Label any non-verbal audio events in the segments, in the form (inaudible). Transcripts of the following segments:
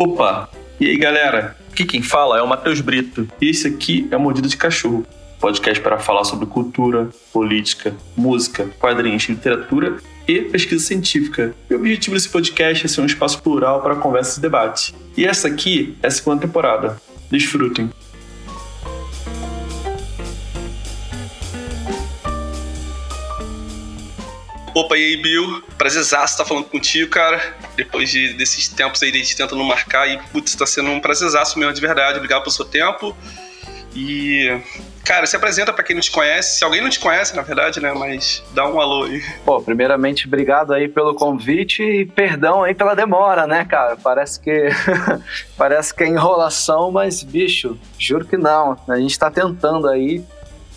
Opa! E aí, galera? Aqui quem fala é o Matheus Brito. E esse aqui é Mordida de Cachorro, podcast para falar sobre cultura, política, música, quadrinhos, literatura e pesquisa científica. E o objetivo desse podcast é ser um espaço plural para conversa e debate. E essa aqui é a segunda temporada. Desfrutem! Opa, e aí, Bill? Prazerzaço estar falando contigo, cara. Depois de, desses tempos aí de gente tentando marcar, e putz, tá sendo um prazerzaço mesmo, de verdade. Obrigado pelo seu tempo. E, cara, se apresenta para quem não te conhece. Se alguém não te conhece, na verdade, né? Mas dá um alô aí. Pô, primeiramente, obrigado aí pelo convite e perdão aí pela demora, né, cara? Parece que (laughs) parece que é enrolação, mas bicho, juro que não. A gente tá tentando aí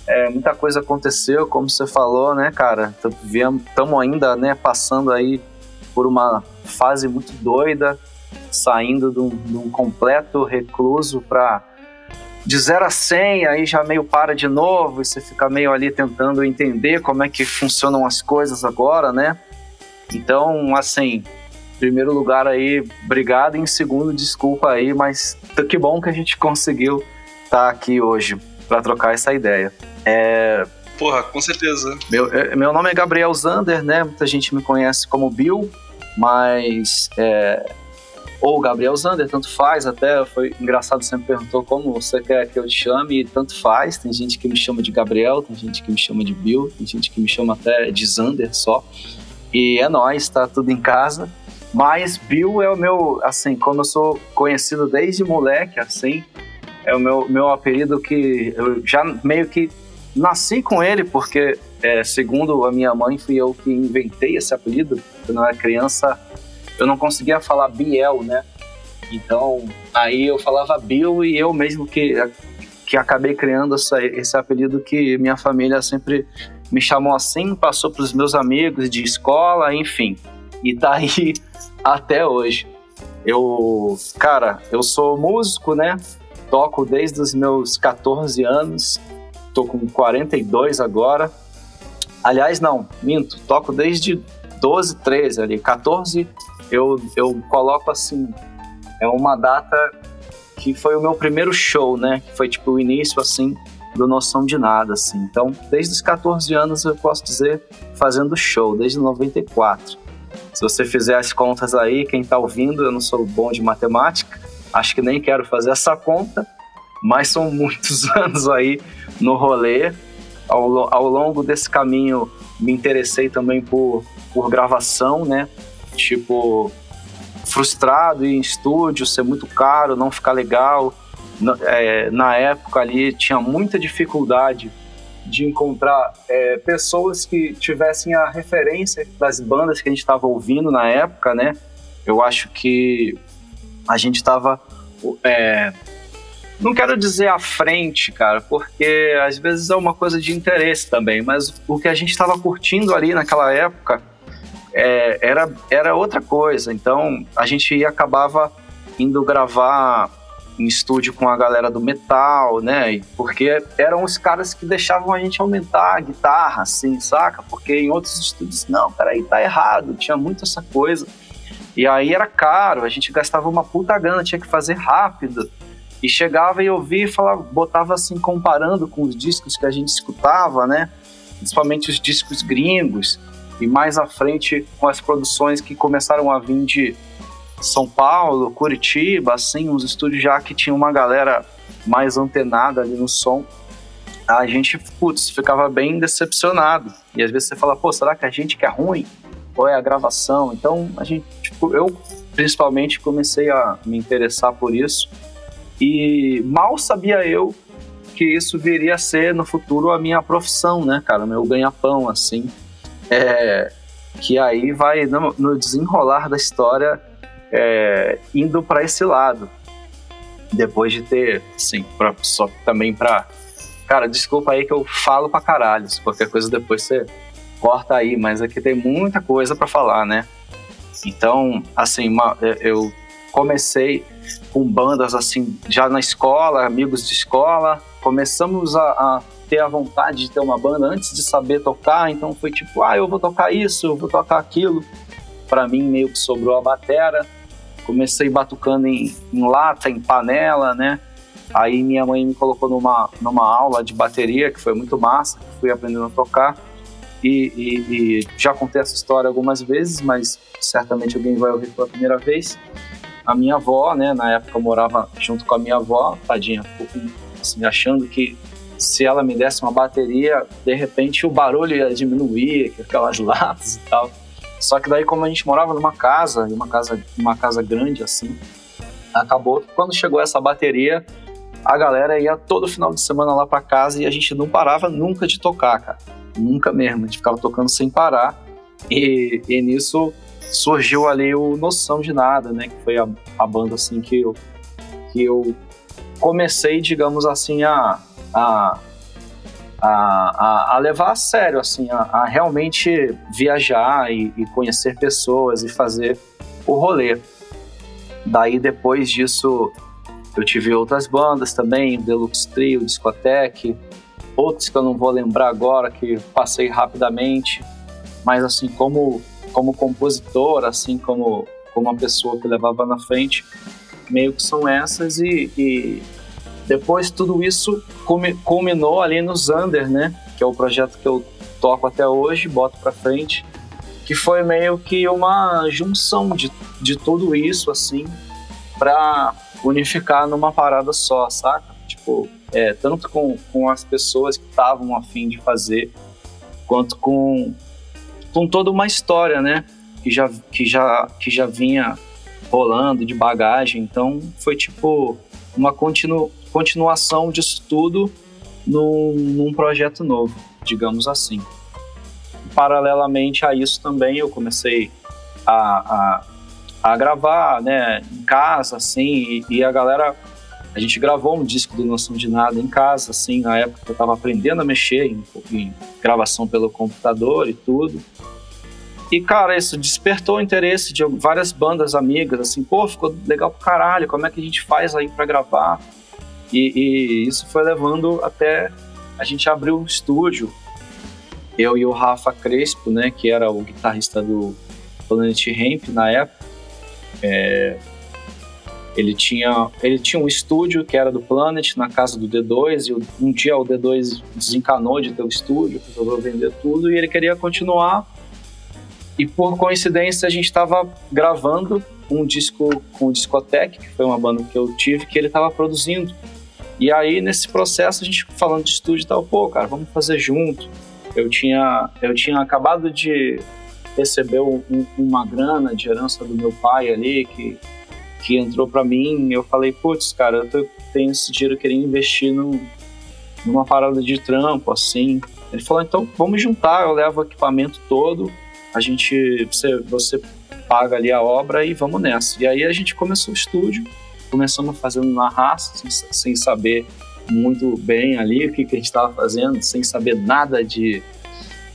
é, muita coisa aconteceu, como você falou, né, cara? Estamos ainda, né, passando aí por uma fase muito doida, saindo de um, de um completo recluso para de 0 a 100, aí já meio para de novo, e você fica meio ali tentando entender como é que funcionam as coisas agora, né? Então, assim, primeiro lugar aí, obrigado, e em segundo, desculpa aí, mas que bom que a gente (laughs) conseguiu estar tá aqui hoje para trocar essa ideia. É... Porra, com certeza. Meu, é, meu nome é Gabriel Zander, né? Muita gente me conhece como Bill, mas. É... Ou Gabriel Zander, tanto faz até. Foi engraçado, você me perguntou como você quer que eu te chame, e tanto faz. Tem gente que me chama de Gabriel, tem gente que me chama de Bill, tem gente que me chama até de Zander só. E é nós, tá tudo em casa. Mas Bill é o meu, assim, como eu sou conhecido desde moleque, assim, é o meu, meu apelido que eu já meio que nasci com ele, porque, é, segundo a minha mãe, fui eu que inventei esse apelido. Quando eu era criança, eu não conseguia falar Biel, né? Então, aí eu falava Bill e eu mesmo que, que acabei criando essa, esse apelido que minha família sempre me chamou assim, passou para os meus amigos de escola, enfim. E tá aí (laughs) até hoje. Eu, cara, eu sou músico, né? toco desde os meus 14 anos, tô com 42 agora. Aliás, não, minto, toco desde 12, 13 ali. 14 eu, eu coloco assim, é uma data que foi o meu primeiro show, né? Que foi tipo o início assim do Noção de Nada, assim. Então, desde os 14 anos eu posso dizer fazendo show, desde 94. Se você fizer as contas aí, quem tá ouvindo, eu não sou bom de matemática, acho que nem quero fazer essa conta, mas são muitos (laughs) anos aí no rolê. Ao, ao longo desse caminho, me interessei também por, por gravação, né? Tipo, frustrado em estúdio, ser muito caro, não ficar legal. Na, é, na época ali, tinha muita dificuldade de encontrar é, pessoas que tivessem a referência das bandas que a gente estava ouvindo na época, né? Eu acho que a gente estava é, não quero dizer à frente, cara, porque às vezes é uma coisa de interesse também, mas o que a gente estava curtindo ali naquela época é, era, era outra coisa. Então a gente acabava indo gravar em estúdio com a galera do metal, né? Porque eram os caras que deixavam a gente aumentar a guitarra, assim, saca? Porque em outros estúdios, não, peraí, tá errado, tinha muito essa coisa. E aí era caro, a gente gastava uma puta grana, tinha que fazer rápido. E chegava e ouvia e falava, botava assim, comparando com os discos que a gente escutava, né? Principalmente os discos gringos. E mais à frente com as produções que começaram a vir de São Paulo, Curitiba, assim, uns estúdios já que tinha uma galera mais antenada ali no som. A gente, putz, ficava bem decepcionado. E às vezes você fala, pô, será que a gente que é ruim? Ou é a gravação? Então, a gente, tipo, eu principalmente comecei a me interessar por isso e mal sabia eu que isso viria a ser no futuro a minha profissão, né, cara? Meu ganha-pão, assim. É, que aí vai no, no desenrolar da história é, indo para esse lado. Depois de ter, assim, pra, só também pra. Cara, desculpa aí que eu falo pra caralho. Se qualquer coisa depois você corta aí, mas aqui tem muita coisa para falar, né? Então, assim, eu comecei com bandas assim, já na escola, amigos de escola. Começamos a, a, ter a vontade de ter uma banda antes de saber tocar, então foi tipo, ah, eu vou tocar isso, eu vou tocar aquilo. Para mim, meio que sobrou a batera. comecei batucando em, em lata, em panela, né? Aí minha mãe me colocou numa, numa aula de bateria, que foi muito massa, fui aprendendo a tocar. E, e, e, já contei essa história algumas vezes, mas certamente alguém vai ouvir pela primeira vez. A minha avó, né, na época eu morava junto com a minha avó, tadinha, assim, achando que se ela me desse uma bateria, de repente o barulho ia diminuir, aquelas (laughs) latas e tal. Só que daí, como a gente morava numa casa, uma casa, uma casa grande assim, acabou que quando chegou essa bateria, a galera ia todo final de semana lá para casa e a gente não parava nunca de tocar, cara. Nunca mesmo. A gente ficava tocando sem parar. E, e nisso surgiu ali o Noção de Nada, né? Que foi a, a banda assim que eu, que eu comecei, digamos assim, a, a, a, a levar a sério, assim, a, a realmente viajar e, e, conhecer pessoas e fazer o rolê. Daí depois disso eu tive outras bandas também, Deluxe Trio, Discotec, outros que eu não vou lembrar agora, que passei rapidamente, mas assim, como, como compositor, assim como, como uma pessoa que levava na frente, meio que são essas e, e depois tudo isso culminou ali no Zander, né, que é o projeto que eu toco até hoje, boto pra frente, que foi meio que uma junção de, de tudo isso, assim, para unificar numa parada só, saca? Tipo, é, tanto com, com as pessoas que estavam afim de fazer, quanto com, com toda uma história, né? Que já, que, já, que já vinha rolando de bagagem. Então, foi tipo uma continu, continuação disso tudo num, num projeto novo, digamos assim. Paralelamente a isso também, eu comecei a, a a gravar, né, em casa, assim, e, e, a galera, a gente gravou um disco do Noção de Nada em casa, assim, na época eu tava aprendendo a mexer em, em gravação pelo computador e tudo. E, cara, isso despertou o interesse de várias bandas amigas, assim, pô, ficou legal pro caralho, como é que a gente faz aí para gravar? E, e, isso foi levando até a gente abrir um estúdio, eu e o Rafa Crespo, né, que era o guitarrista do Planet Ramp na época, é, ele tinha, ele tinha um estúdio que era do Planet na casa do D2 e um dia o D2 desencanou de ter o estúdio, resolveu vender tudo e ele queria continuar. E por coincidência a gente estava gravando um disco com o Discotec, que foi uma banda que eu tive, que ele estava produzindo. E aí nesse processo a gente falando de estúdio e tal, pô, cara, vamos fazer junto. Eu tinha, eu tinha acabado de recebeu um, uma grana de herança do meu pai ali, que, que entrou para mim. Eu falei, putz, cara, eu tenho esse dinheiro, queria investir num, numa parada de trampo, assim. Ele falou, então vamos juntar, eu levo o equipamento todo, a gente, você, você paga ali a obra e vamos nessa. E aí a gente começou o estúdio, começamos fazendo na raça, sem, sem saber muito bem ali o que, que a gente estava fazendo, sem saber nada de,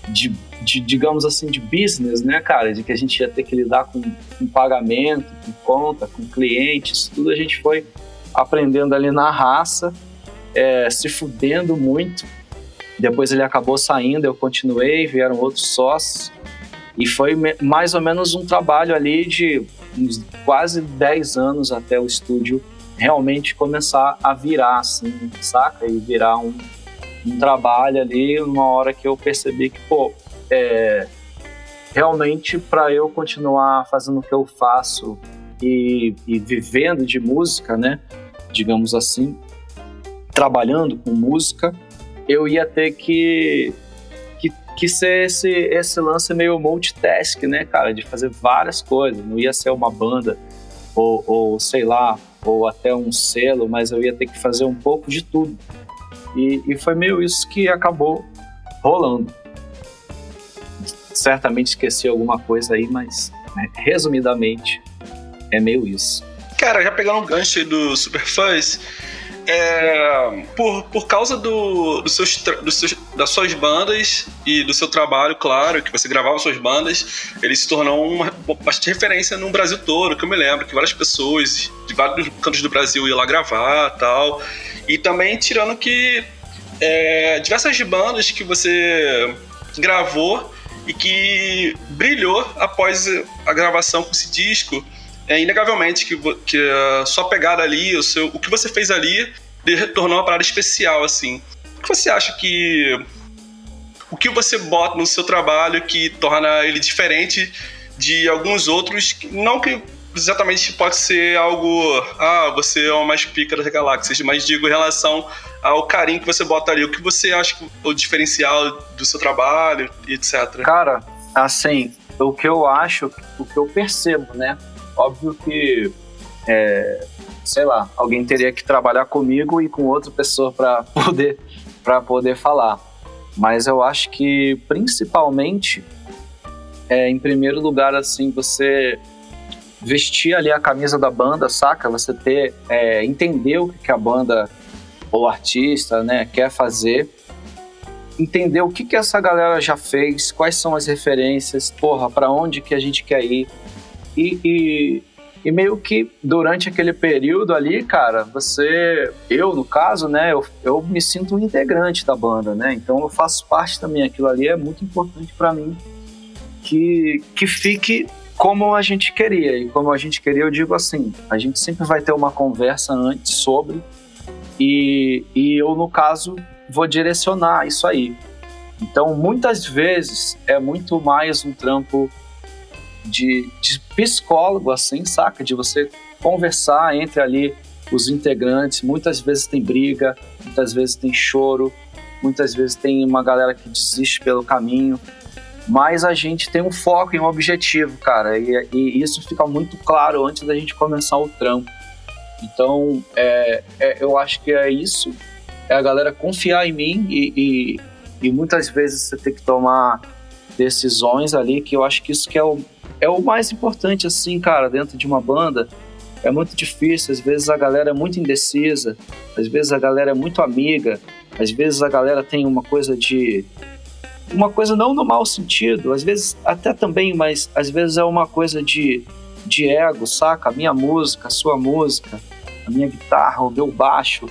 de de, digamos assim, de business, né, cara? De que a gente ia ter que lidar com, com pagamento, com conta, com clientes, tudo a gente foi aprendendo ali na raça, é, se fudendo muito. Depois ele acabou saindo, eu continuei, vieram outros sócios. E foi mais ou menos um trabalho ali de uns quase 10 anos até o estúdio realmente começar a virar, assim, saca? E virar um, um trabalho ali, numa hora que eu percebi que, pô, é, realmente para eu continuar fazendo o que eu faço e, e, vivendo de música, né? Digamos assim, trabalhando com música, eu ia ter que, que, que ser esse, esse lance meio multitask, né, cara? De fazer várias coisas. Não ia ser uma banda ou, ou sei lá, ou até um selo, mas eu ia ter que fazer um pouco de tudo. E, e foi meio isso que acabou rolando certamente esqueci alguma coisa aí, mas né, resumidamente é meio isso. Cara, já pegando um gancho aí do Superfuzz, é, por, por causa do, do seus, do seus, das suas bandas e do seu trabalho, claro, que você gravava suas bandas, ele se tornou uma bastante referência no Brasil todo, que eu me lembro, que várias pessoas de vários cantos do Brasil iam lá gravar tal. E também tirando que é, diversas bandas que você gravou e que brilhou após a gravação com esse disco é inegavelmente que, que a sua pegada ali, o, seu, o que você fez ali, tornou uma parada especial, assim. O que você acha que. O que você bota no seu trabalho que torna ele diferente de alguns outros, não que exatamente pode ser algo. Ah, você é o mais pica das galáxias, mas digo em relação ao carinho que você bota ali. O que você acha que o diferencial do seu trabalho e etc. Cara, assim, o que eu acho, o que eu percebo, né? Óbvio que. É, sei lá, alguém teria que trabalhar comigo e com outra pessoa para (laughs) poder, pra poder falar. Mas eu acho que principalmente, é, em primeiro lugar, assim, você vestir ali a camisa da banda, saca? Você ter, é, entender o que a banda ou artista, né, quer fazer, entender o que que essa galera já fez, quais são as referências, porra, para onde que a gente quer ir e, e, e, meio que durante aquele período ali, cara, você, eu no caso, né, eu, eu me sinto um integrante da banda, né? Então eu faço parte também. Aquilo ali é muito importante para mim que que fique como a gente queria. E como a gente queria, eu digo assim: a gente sempre vai ter uma conversa antes sobre, e, e eu, no caso, vou direcionar isso aí. Então, muitas vezes é muito mais um trampo de, de psicólogo, assim, saca? De você conversar entre ali os integrantes. Muitas vezes tem briga, muitas vezes tem choro, muitas vezes tem uma galera que desiste pelo caminho mas a gente tem um foco e um objetivo, cara, e, e, isso fica muito claro antes da gente começar o trampo. Então, é, é, eu acho que é isso, é a galera confiar em mim e, e, e, muitas vezes você tem que tomar decisões ali, que eu acho que isso que é o, é o mais importante, assim, cara, dentro de uma banda. É muito difícil, às vezes a galera é muito indecisa, às vezes a galera é muito amiga, às vezes a galera tem uma coisa de uma coisa não no mau sentido, às vezes até também, mas às vezes é uma coisa de, de ego, saca? A minha música, a sua música, a minha guitarra, o meu baixo.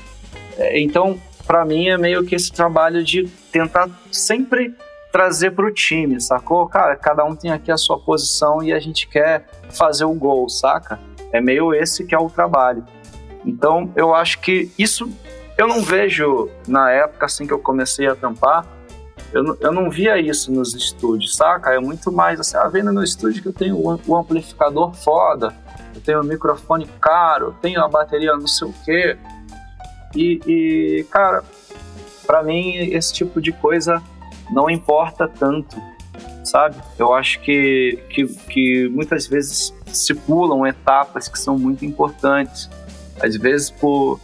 É, então, para mim é meio que esse trabalho de tentar sempre trazer para o time, sacou? Cara, cada um tem aqui a sua posição e a gente quer fazer o gol, saca? É meio esse que é o trabalho. Então, eu acho que isso eu não vejo na época assim que eu comecei a tampar, eu, eu não via isso nos estúdios, saca? É muito mais assim, ah, vendo no estúdio que eu tenho o amplificador foda, eu tenho o microfone caro, eu tenho a bateria não sei o quê. E, e cara, para mim esse tipo de coisa não importa tanto, sabe? Eu acho que, que, que muitas vezes se pulam etapas que são muito importantes. Às vezes por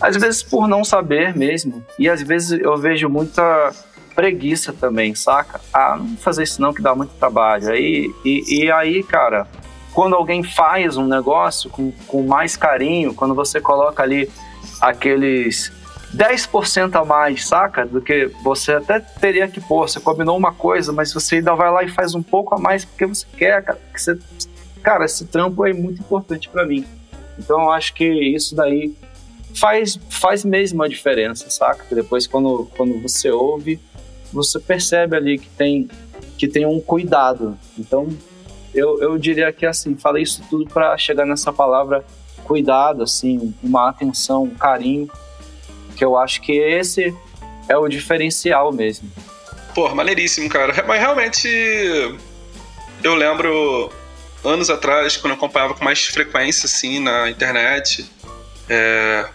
às vezes por não saber mesmo. E às vezes eu vejo muita preguiça também, saca? Ah, não fazer isso não que dá muito trabalho. Aí, e, e aí, cara, quando alguém faz um negócio com, com mais carinho, quando você coloca ali aqueles 10% a mais, saca? Do que você até teria que pôr. Você combinou uma coisa, mas você ainda vai lá e faz um pouco a mais porque você quer, cara. Porque você, cara, esse trampo é muito importante para mim. Então eu acho que isso daí faz, faz mesmo a diferença, saca? Depois quando, quando você ouve, você percebe ali que tem, que tem um cuidado. Então, eu, eu diria que assim, falei isso tudo para chegar nessa palavra cuidado, assim, uma atenção, um carinho, que eu acho que esse é o diferencial mesmo. Pô, maneiríssimo, cara. Mas realmente, eu lembro anos atrás, quando eu acompanhava com mais frequência, assim, na internet, é,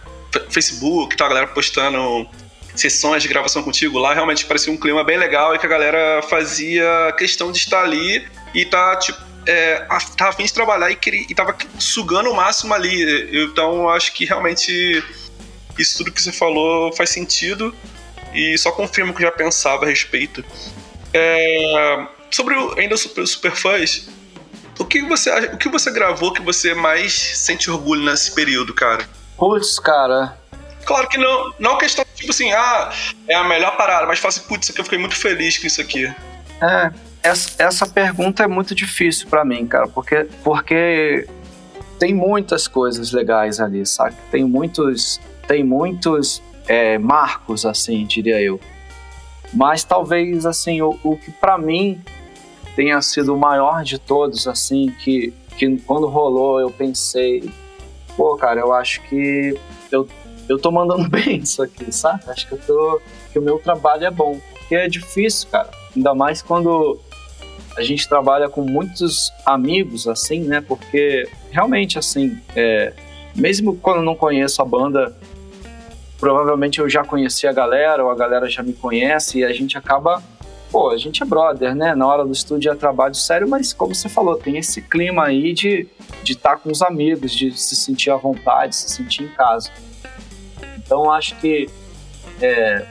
Facebook, tá, a galera postando sessões de gravação contigo lá, realmente parecia um clima bem legal e que a galera fazia questão de estar ali e tá, tipo, é, tava afim de trabalhar e, queria, e tava sugando o máximo ali. Então acho que realmente isso tudo que você falou faz sentido e só confirma o que eu já pensava a respeito. É, sobre o, ainda sobre Superfãs, o que você o que você gravou que você mais sente orgulho nesse período, cara? Putz, cara, Claro que não, não questão tipo assim, ah, é a melhor parada, mas fala assim, putz, eu fiquei muito feliz com isso aqui. É, essa, essa pergunta é muito difícil para mim, cara, porque, porque tem muitas coisas legais ali, sabe? Tem muitos, tem muitos é, marcos, assim, diria eu. Mas talvez, assim, o, o que para mim tenha sido o maior de todos, assim, que, que quando rolou eu pensei, pô, cara, eu acho que eu, eu tô mandando (laughs) bem isso aqui, sabe? Acho que eu tô que o meu trabalho é bom, porque é difícil, cara. Ainda mais quando a gente trabalha com muitos amigos, assim, né? Porque realmente, assim, é, mesmo quando eu não conheço a banda, provavelmente eu já conheci a galera, ou a galera já me conhece, e a gente acaba. Pô, a gente é brother, né? Na hora do estúdio é trabalho sério, mas como você falou, tem esse clima aí de estar de tá com os amigos, de se sentir à vontade, se sentir em casa. Então acho que é,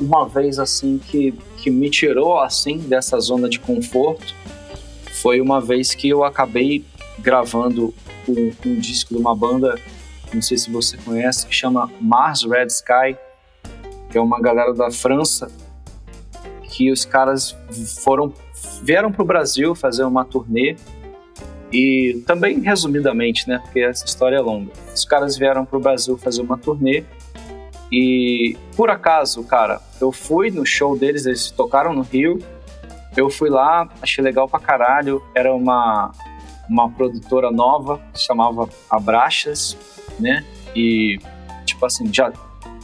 uma vez assim que, que me tirou assim dessa zona de conforto foi uma vez que eu acabei gravando um, um disco de uma banda, não sei se você conhece, que chama Mars Red Sky, que é uma galera da França, que os caras foram vieram para o Brasil fazer uma turnê e também resumidamente, né, porque essa história é longa. Os caras vieram para o Brasil fazer uma turnê e por acaso, cara, eu fui no show deles, eles tocaram no Rio. Eu fui lá, achei legal pra caralho. Era uma, uma produtora nova, chamava Abraxas, né? E, tipo assim, já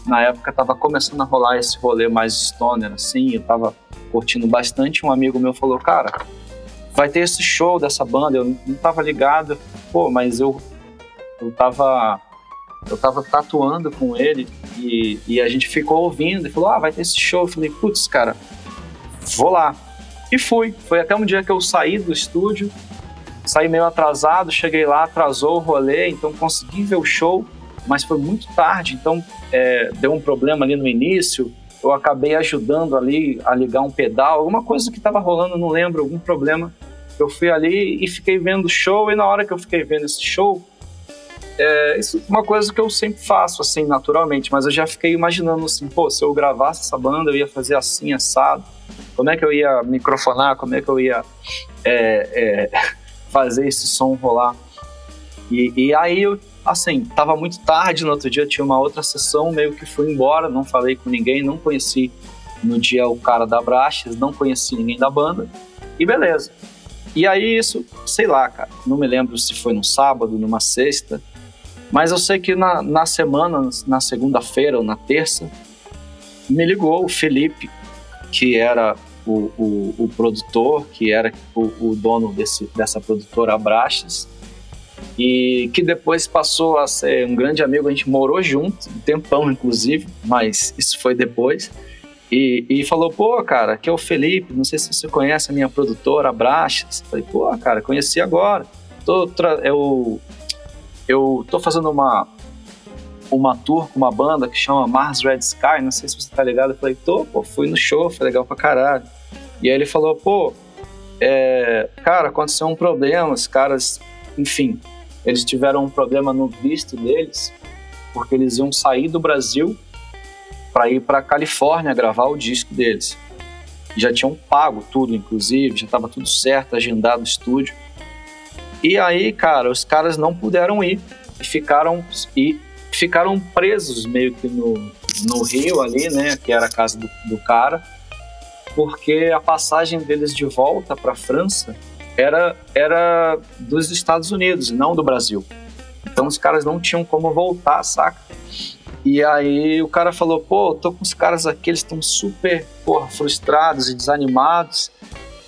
na época tava começando a rolar esse rolê mais stoner, assim, eu tava curtindo bastante. Um amigo meu falou, cara, vai ter esse show dessa banda. Eu não tava ligado, pô, mas eu, eu tava eu tava tatuando com ele e, e a gente ficou ouvindo e falou: Ah, vai ter esse show. Eu falei: Putz, cara, vou lá. E fui. Foi até um dia que eu saí do estúdio, saí meio atrasado, cheguei lá, atrasou o rolê, então consegui ver o show, mas foi muito tarde, então é, deu um problema ali no início. Eu acabei ajudando ali a ligar um pedal, alguma coisa que estava rolando, não lembro, algum problema. Eu fui ali e fiquei vendo o show, e na hora que eu fiquei vendo esse show, é, isso é uma coisa que eu sempre faço, assim, naturalmente, mas eu já fiquei imaginando assim, pô, se eu gravasse essa banda, eu ia fazer assim, assado, como é que eu ia microfonar, como é que eu ia é, é, (laughs) fazer esse som rolar. E, e aí eu, assim, tava muito tarde, no outro dia tinha uma outra sessão, meio que fui embora, não falei com ninguém, não conheci no dia o cara da Brachas, não conheci ninguém da banda, e beleza. E aí isso, sei lá, cara, não me lembro se foi no sábado, numa sexta, mas eu sei que na, na semana, na segunda-feira ou na terça, me ligou o Felipe, que era o, o, o produtor, que era o, o, dono desse, dessa produtora Abraxas, e que depois passou a ser um grande amigo. A gente morou junto, um tempão inclusive, mas isso foi depois. E, e falou: pô, cara, aqui é o Felipe, não sei se você conhece a minha produtora Abraxas. Falei: pô, cara, conheci agora. Tô eu eu tô fazendo uma uma tour com uma banda que chama Mars Red Sky, não sei se você tá ligado. Eu falei, tô, pô, fui no show, foi legal pra caralho. E aí ele falou, pô, é, cara, aconteceu um problema, os caras, enfim, eles tiveram um problema no visto deles, porque eles iam sair do Brasil para ir para Califórnia gravar o disco deles. Já tinham pago tudo, inclusive, já estava tudo certo, agendado o estúdio. E aí, cara, os caras não puderam ir e ficaram e ficaram presos meio que no, no Rio ali, né, que era a casa do, do cara, porque a passagem deles de volta para a França era era dos Estados Unidos, não do Brasil. Então os caras não tinham como voltar, saca? E aí o cara falou, pô, tô com os caras aqui, eles estão super porra, frustrados e desanimados.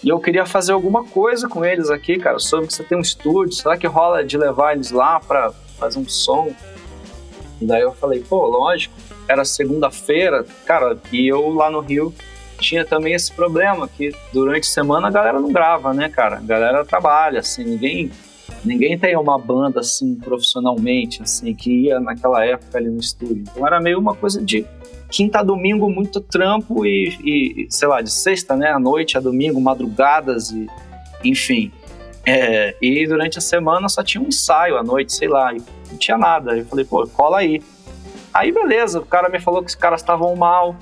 E eu queria fazer alguma coisa com eles aqui, cara. Eu soube que você tem um estúdio, será que rola de levar eles lá para fazer um som? E daí eu falei, pô, lógico. Era segunda-feira, cara, e eu lá no Rio tinha também esse problema que durante a semana a galera não grava, né, cara? A galera trabalha, assim, ninguém ninguém tem uma banda assim profissionalmente, assim, que ia naquela época ali no estúdio. Então era meio uma coisa de quinta a domingo muito trampo e, e, sei lá, de sexta, né, à noite a domingo, madrugadas e enfim. É, e durante a semana só tinha um ensaio à noite, sei lá, não tinha nada. Eu falei, pô, cola aí. Aí beleza, o cara me falou que os caras estavam mal.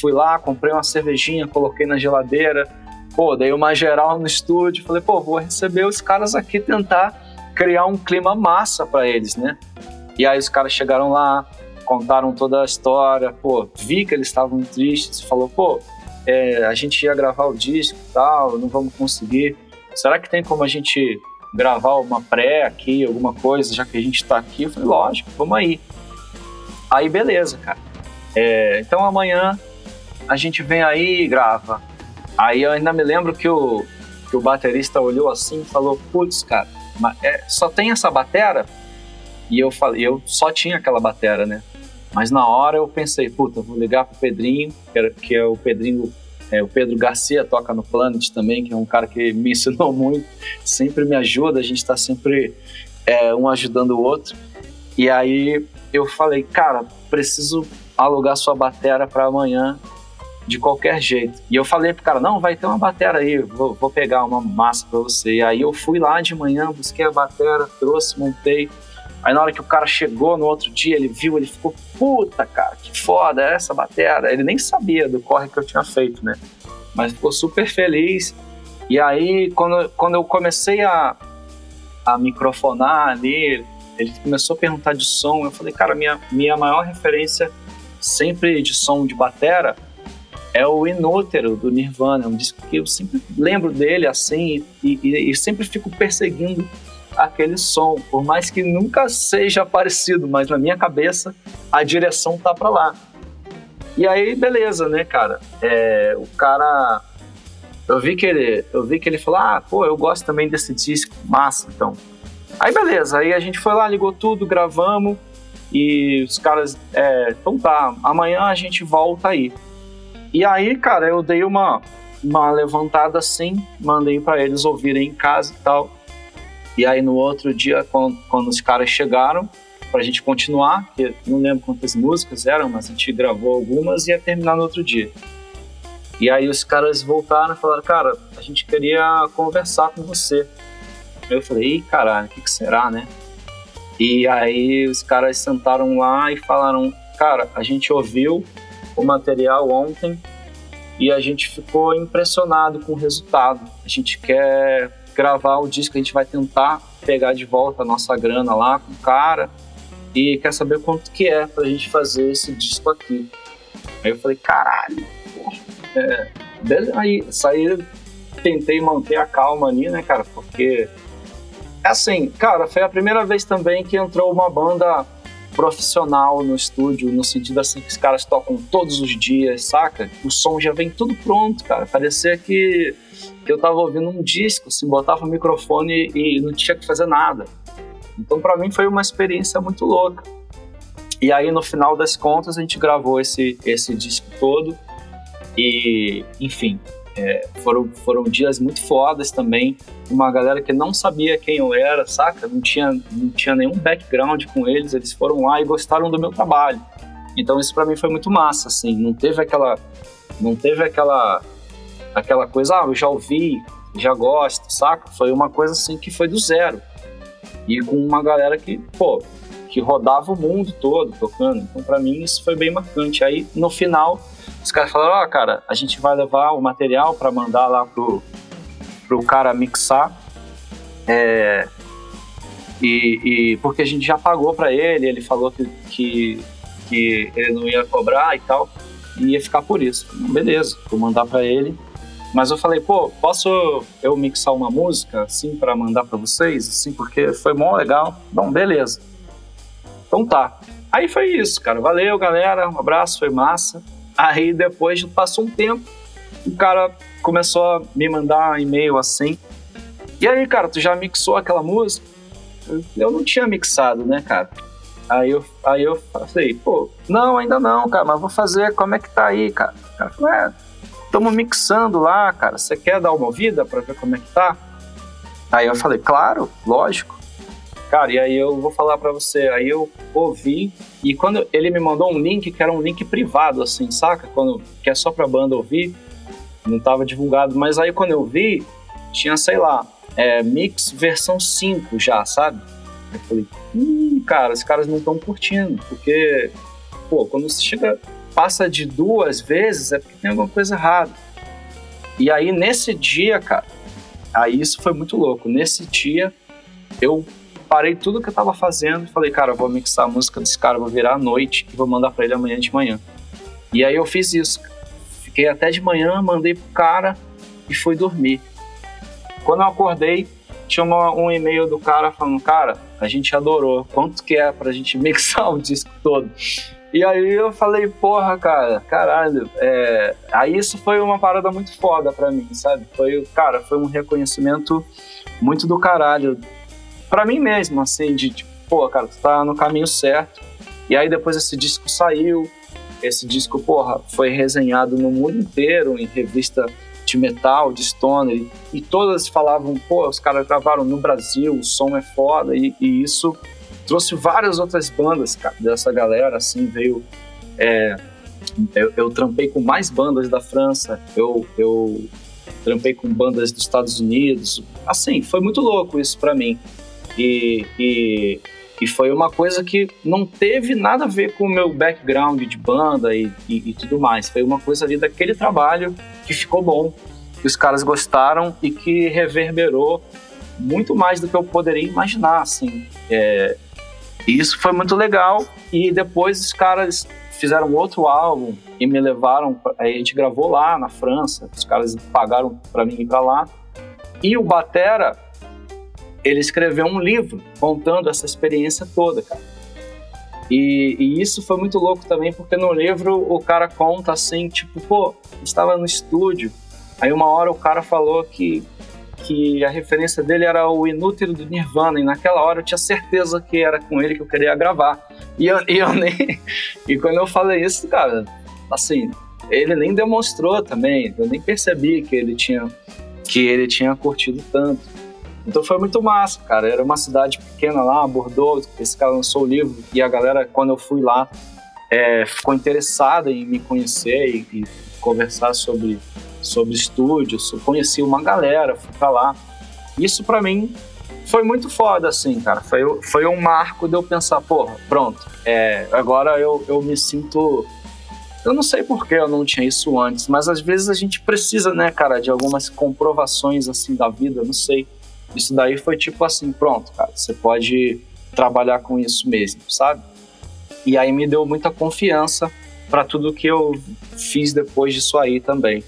Fui lá, comprei uma cervejinha, coloquei na geladeira. Pô, dei uma geral no estúdio. Falei, pô, vou receber os caras aqui tentar criar um clima massa para eles, né? E aí os caras chegaram lá, contaram toda a história, pô, vi que eles estavam tristes, falou, pô, é, a gente ia gravar o disco e tal, não vamos conseguir. Será que tem como a gente gravar uma pré aqui, alguma coisa, já que a gente tá aqui. Eu falei, lógico, vamos aí. Aí, beleza, cara. É, então amanhã a gente vem aí e grava. Aí eu ainda me lembro que o, que o baterista olhou assim e falou: Putz, cara, é, só tem essa batera? E eu falei: Eu só tinha aquela batera, né? Mas na hora eu pensei: Puta, vou ligar pro Pedrinho, que é, o Pedrinho. É, o Pedro Garcia toca no Planet também, que é um cara que me (laughs) ensinou muito, sempre me ajuda, a gente está sempre é, um ajudando o outro. E aí eu falei, cara, preciso alugar sua batera para amanhã de qualquer jeito. E eu falei pro cara, não, vai ter uma batera aí, vou, vou pegar uma massa para você. E aí eu fui lá de manhã, busquei a batera, trouxe, montei. Aí na hora que o cara chegou no outro dia, ele viu, ele ficou, puta, cara, que foda é essa batera. Ele nem sabia do corre que eu tinha feito, né? Mas ficou super feliz. E aí, quando, quando eu comecei a, a microfonar ali, ele começou a perguntar de som. Eu falei, cara, minha, minha maior referência sempre de som de batera é o Inútero do Nirvana, um disco que eu sempre lembro dele assim e, e, e, sempre fico perseguindo aquele som, por mais que nunca seja parecido, mas na minha cabeça a direção tá para lá. E aí, beleza, né, cara? É, o cara, eu vi que ele, eu vi que ele falou, ah, pô, eu gosto também desse disco, massa, então. Aí, beleza, aí a gente foi lá, ligou tudo, gravamos e os caras, é, então tá, amanhã a gente volta aí. E aí, cara, eu dei uma, uma levantada assim, mandei para eles ouvirem em casa e tal. E aí no outro dia, quando, quando os caras chegaram, pra gente continuar, que não lembro quantas músicas eram, mas a gente gravou algumas e ia terminar no outro dia. E aí os caras voltaram e falaram, cara, a gente queria conversar com você. Eu falei, ih, caralho, o que, que será, né? E aí os caras sentaram lá e falaram, cara, a gente ouviu o material ontem e a gente ficou impressionado com o resultado. A gente quer gravar o disco, a gente vai tentar pegar de volta a nossa grana lá com o cara e quer saber quanto que é pra gente fazer esse disco aqui. Aí eu falei, caralho, porra, é, aí saí, tentei manter a calma ali, né, cara, porque assim, cara, foi a primeira vez também que entrou uma banda profissional no estúdio, no sentido assim que os caras tocam todos os dias, saca? O som já vem tudo pronto, cara. Parecia que, que eu tava ouvindo um disco, assim, botava o microfone e não tinha que fazer nada. Então, para mim, foi uma experiência muito louca. E aí, no final das contas, a gente gravou esse, esse disco todo. E, enfim, é, foram, foram dias muito fodas também. Uma galera que não sabia quem eu era, saca? Não tinha, não tinha nenhum background com eles. Eles foram lá e gostaram do meu trabalho. Então isso para mim foi muito massa, assim. Não teve aquela, não teve aquela, aquela coisa, ah, eu já ouvi, já gosto, saca? Foi uma coisa assim que foi do zero. E com uma galera que, pô, que rodava o mundo todo tocando. Então para mim isso foi bem marcante. Aí no final os caras falaram, ó, oh, cara, a gente vai levar o material para mandar lá pro, pro cara mixar. É, e, e, porque a gente já pagou para ele, ele falou que, que, que, ele não ia cobrar e tal, e ia ficar por isso. Beleza, vou mandar para ele. Mas eu falei, pô, posso eu mixar uma música assim para mandar para vocês, assim, porque foi mó legal. Bom, beleza. Então tá. Aí foi isso, cara. Valeu, galera. Um abraço, foi massa. Aí depois passou um tempo, o cara começou a me mandar e-mail assim. E aí, cara, tu já mixou aquela música? Eu não tinha mixado, né, cara? Aí eu, aí eu falei, pô, não, ainda não, cara, mas vou fazer, como é que tá aí, cara? O cara falou, é, estamos mixando lá, cara, você quer dar uma ouvida pra ver como é que tá? Aí eu falei, claro, lógico. Cara, e aí eu vou falar para você, aí eu ouvi e quando ele me mandou um link que era um link privado assim, saca? Quando que é só pra banda ouvir, não tava divulgado, mas aí quando eu vi, tinha, sei lá, é, mix versão 5 já, sabe? Eu falei, hum, cara, os caras não estão curtindo, porque pô, quando você chega passa de duas vezes é porque tem alguma coisa errada. E aí nesse dia, cara, aí isso foi muito louco. Nesse dia eu parei tudo que eu tava fazendo e falei, cara, vou mixar a música desse cara, vou virar à noite e vou mandar para ele amanhã de manhã. E aí eu fiz isso. Fiquei até de manhã, mandei pro cara e fui dormir. Quando eu acordei, tinha um e-mail do cara falando, cara, a gente adorou, quanto que é pra gente (laughs) mixar o disco todo? E aí eu falei, porra, cara, caralho. É... Aí isso foi uma parada muito foda pra mim, sabe? Foi, cara, foi um reconhecimento muito do caralho. Pra mim mesmo, assim, de, de pô, cara, tu tá no caminho certo. E aí depois esse disco saiu. Esse disco, porra, foi resenhado no mundo inteiro, em revista de metal, de stoner. E, todas falavam, pô, os caras gravaram no Brasil, o som é foda. E, e isso trouxe várias outras bandas, cara, dessa galera, assim, veio... É, eu, eu, trampei com mais bandas da França, eu, eu trampei com bandas dos Estados Unidos, assim, foi muito louco isso para mim. E, e, e, foi uma coisa que não teve nada a ver com o meu background de banda e, e, e tudo mais. Foi uma coisa ali daquele trabalho que ficou bom, que os caras gostaram e que reverberou muito mais do que eu poderia imaginar, assim. É, isso foi muito legal. E depois os caras fizeram outro álbum e me levaram. A gente gravou lá na França. Os caras pagaram para mim ir para lá. E o Batera, ele escreveu um livro contando essa experiência toda, cara. E, e, isso foi muito louco também, porque no livro o cara conta assim, tipo, pô, estava no estúdio. Aí uma hora o cara falou que que a referência dele era o Inútil do Nirvana, e naquela hora eu tinha certeza que era com ele que eu queria gravar. E eu, e eu nem. (laughs) E quando eu falei isso, cara, assim, ele nem demonstrou também, eu nem percebi que ele tinha, que ele tinha curtido tanto. Então foi muito massa, cara. Era uma cidade pequena lá, Bordeaux, esse cara lançou o livro, e a galera, quando eu fui lá, é, ficou interessada em me conhecer e, e conversar sobre sobre estúdios, conheci uma galera, fui pra lá. Isso para mim foi muito foda, assim, cara. Foi, foi um marco de eu pensar, porra, pronto, é, agora eu, eu me sinto. Eu não sei por que eu não tinha isso antes, mas às vezes a gente precisa, né, cara, de algumas comprovações, assim, da vida, não sei. Isso daí foi tipo assim, pronto, cara, você pode trabalhar com isso mesmo, sabe? E aí me deu muita confiança para tudo que eu fiz depois disso aí também.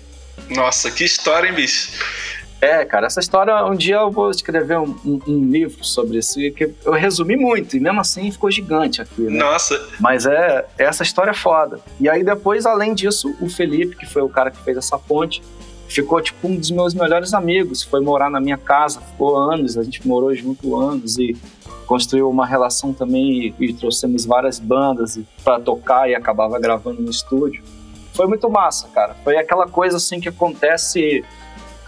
Nossa, que história, hein, bicho? É, cara, essa história, um dia eu vou escrever um, um, um, livro sobre isso, que eu resumi muito, e mesmo assim ficou gigante aqui, né? Nossa! Mas é, essa história é foda. E aí depois, além disso, o Felipe, que foi o cara que fez essa ponte, ficou tipo um dos meus melhores amigos, foi morar na minha casa, ficou anos, a gente morou junto anos e construiu uma relação também e, e trouxemos várias bandas para tocar e acabava gravando no estúdio foi muito massa, cara. Foi aquela coisa assim que acontece,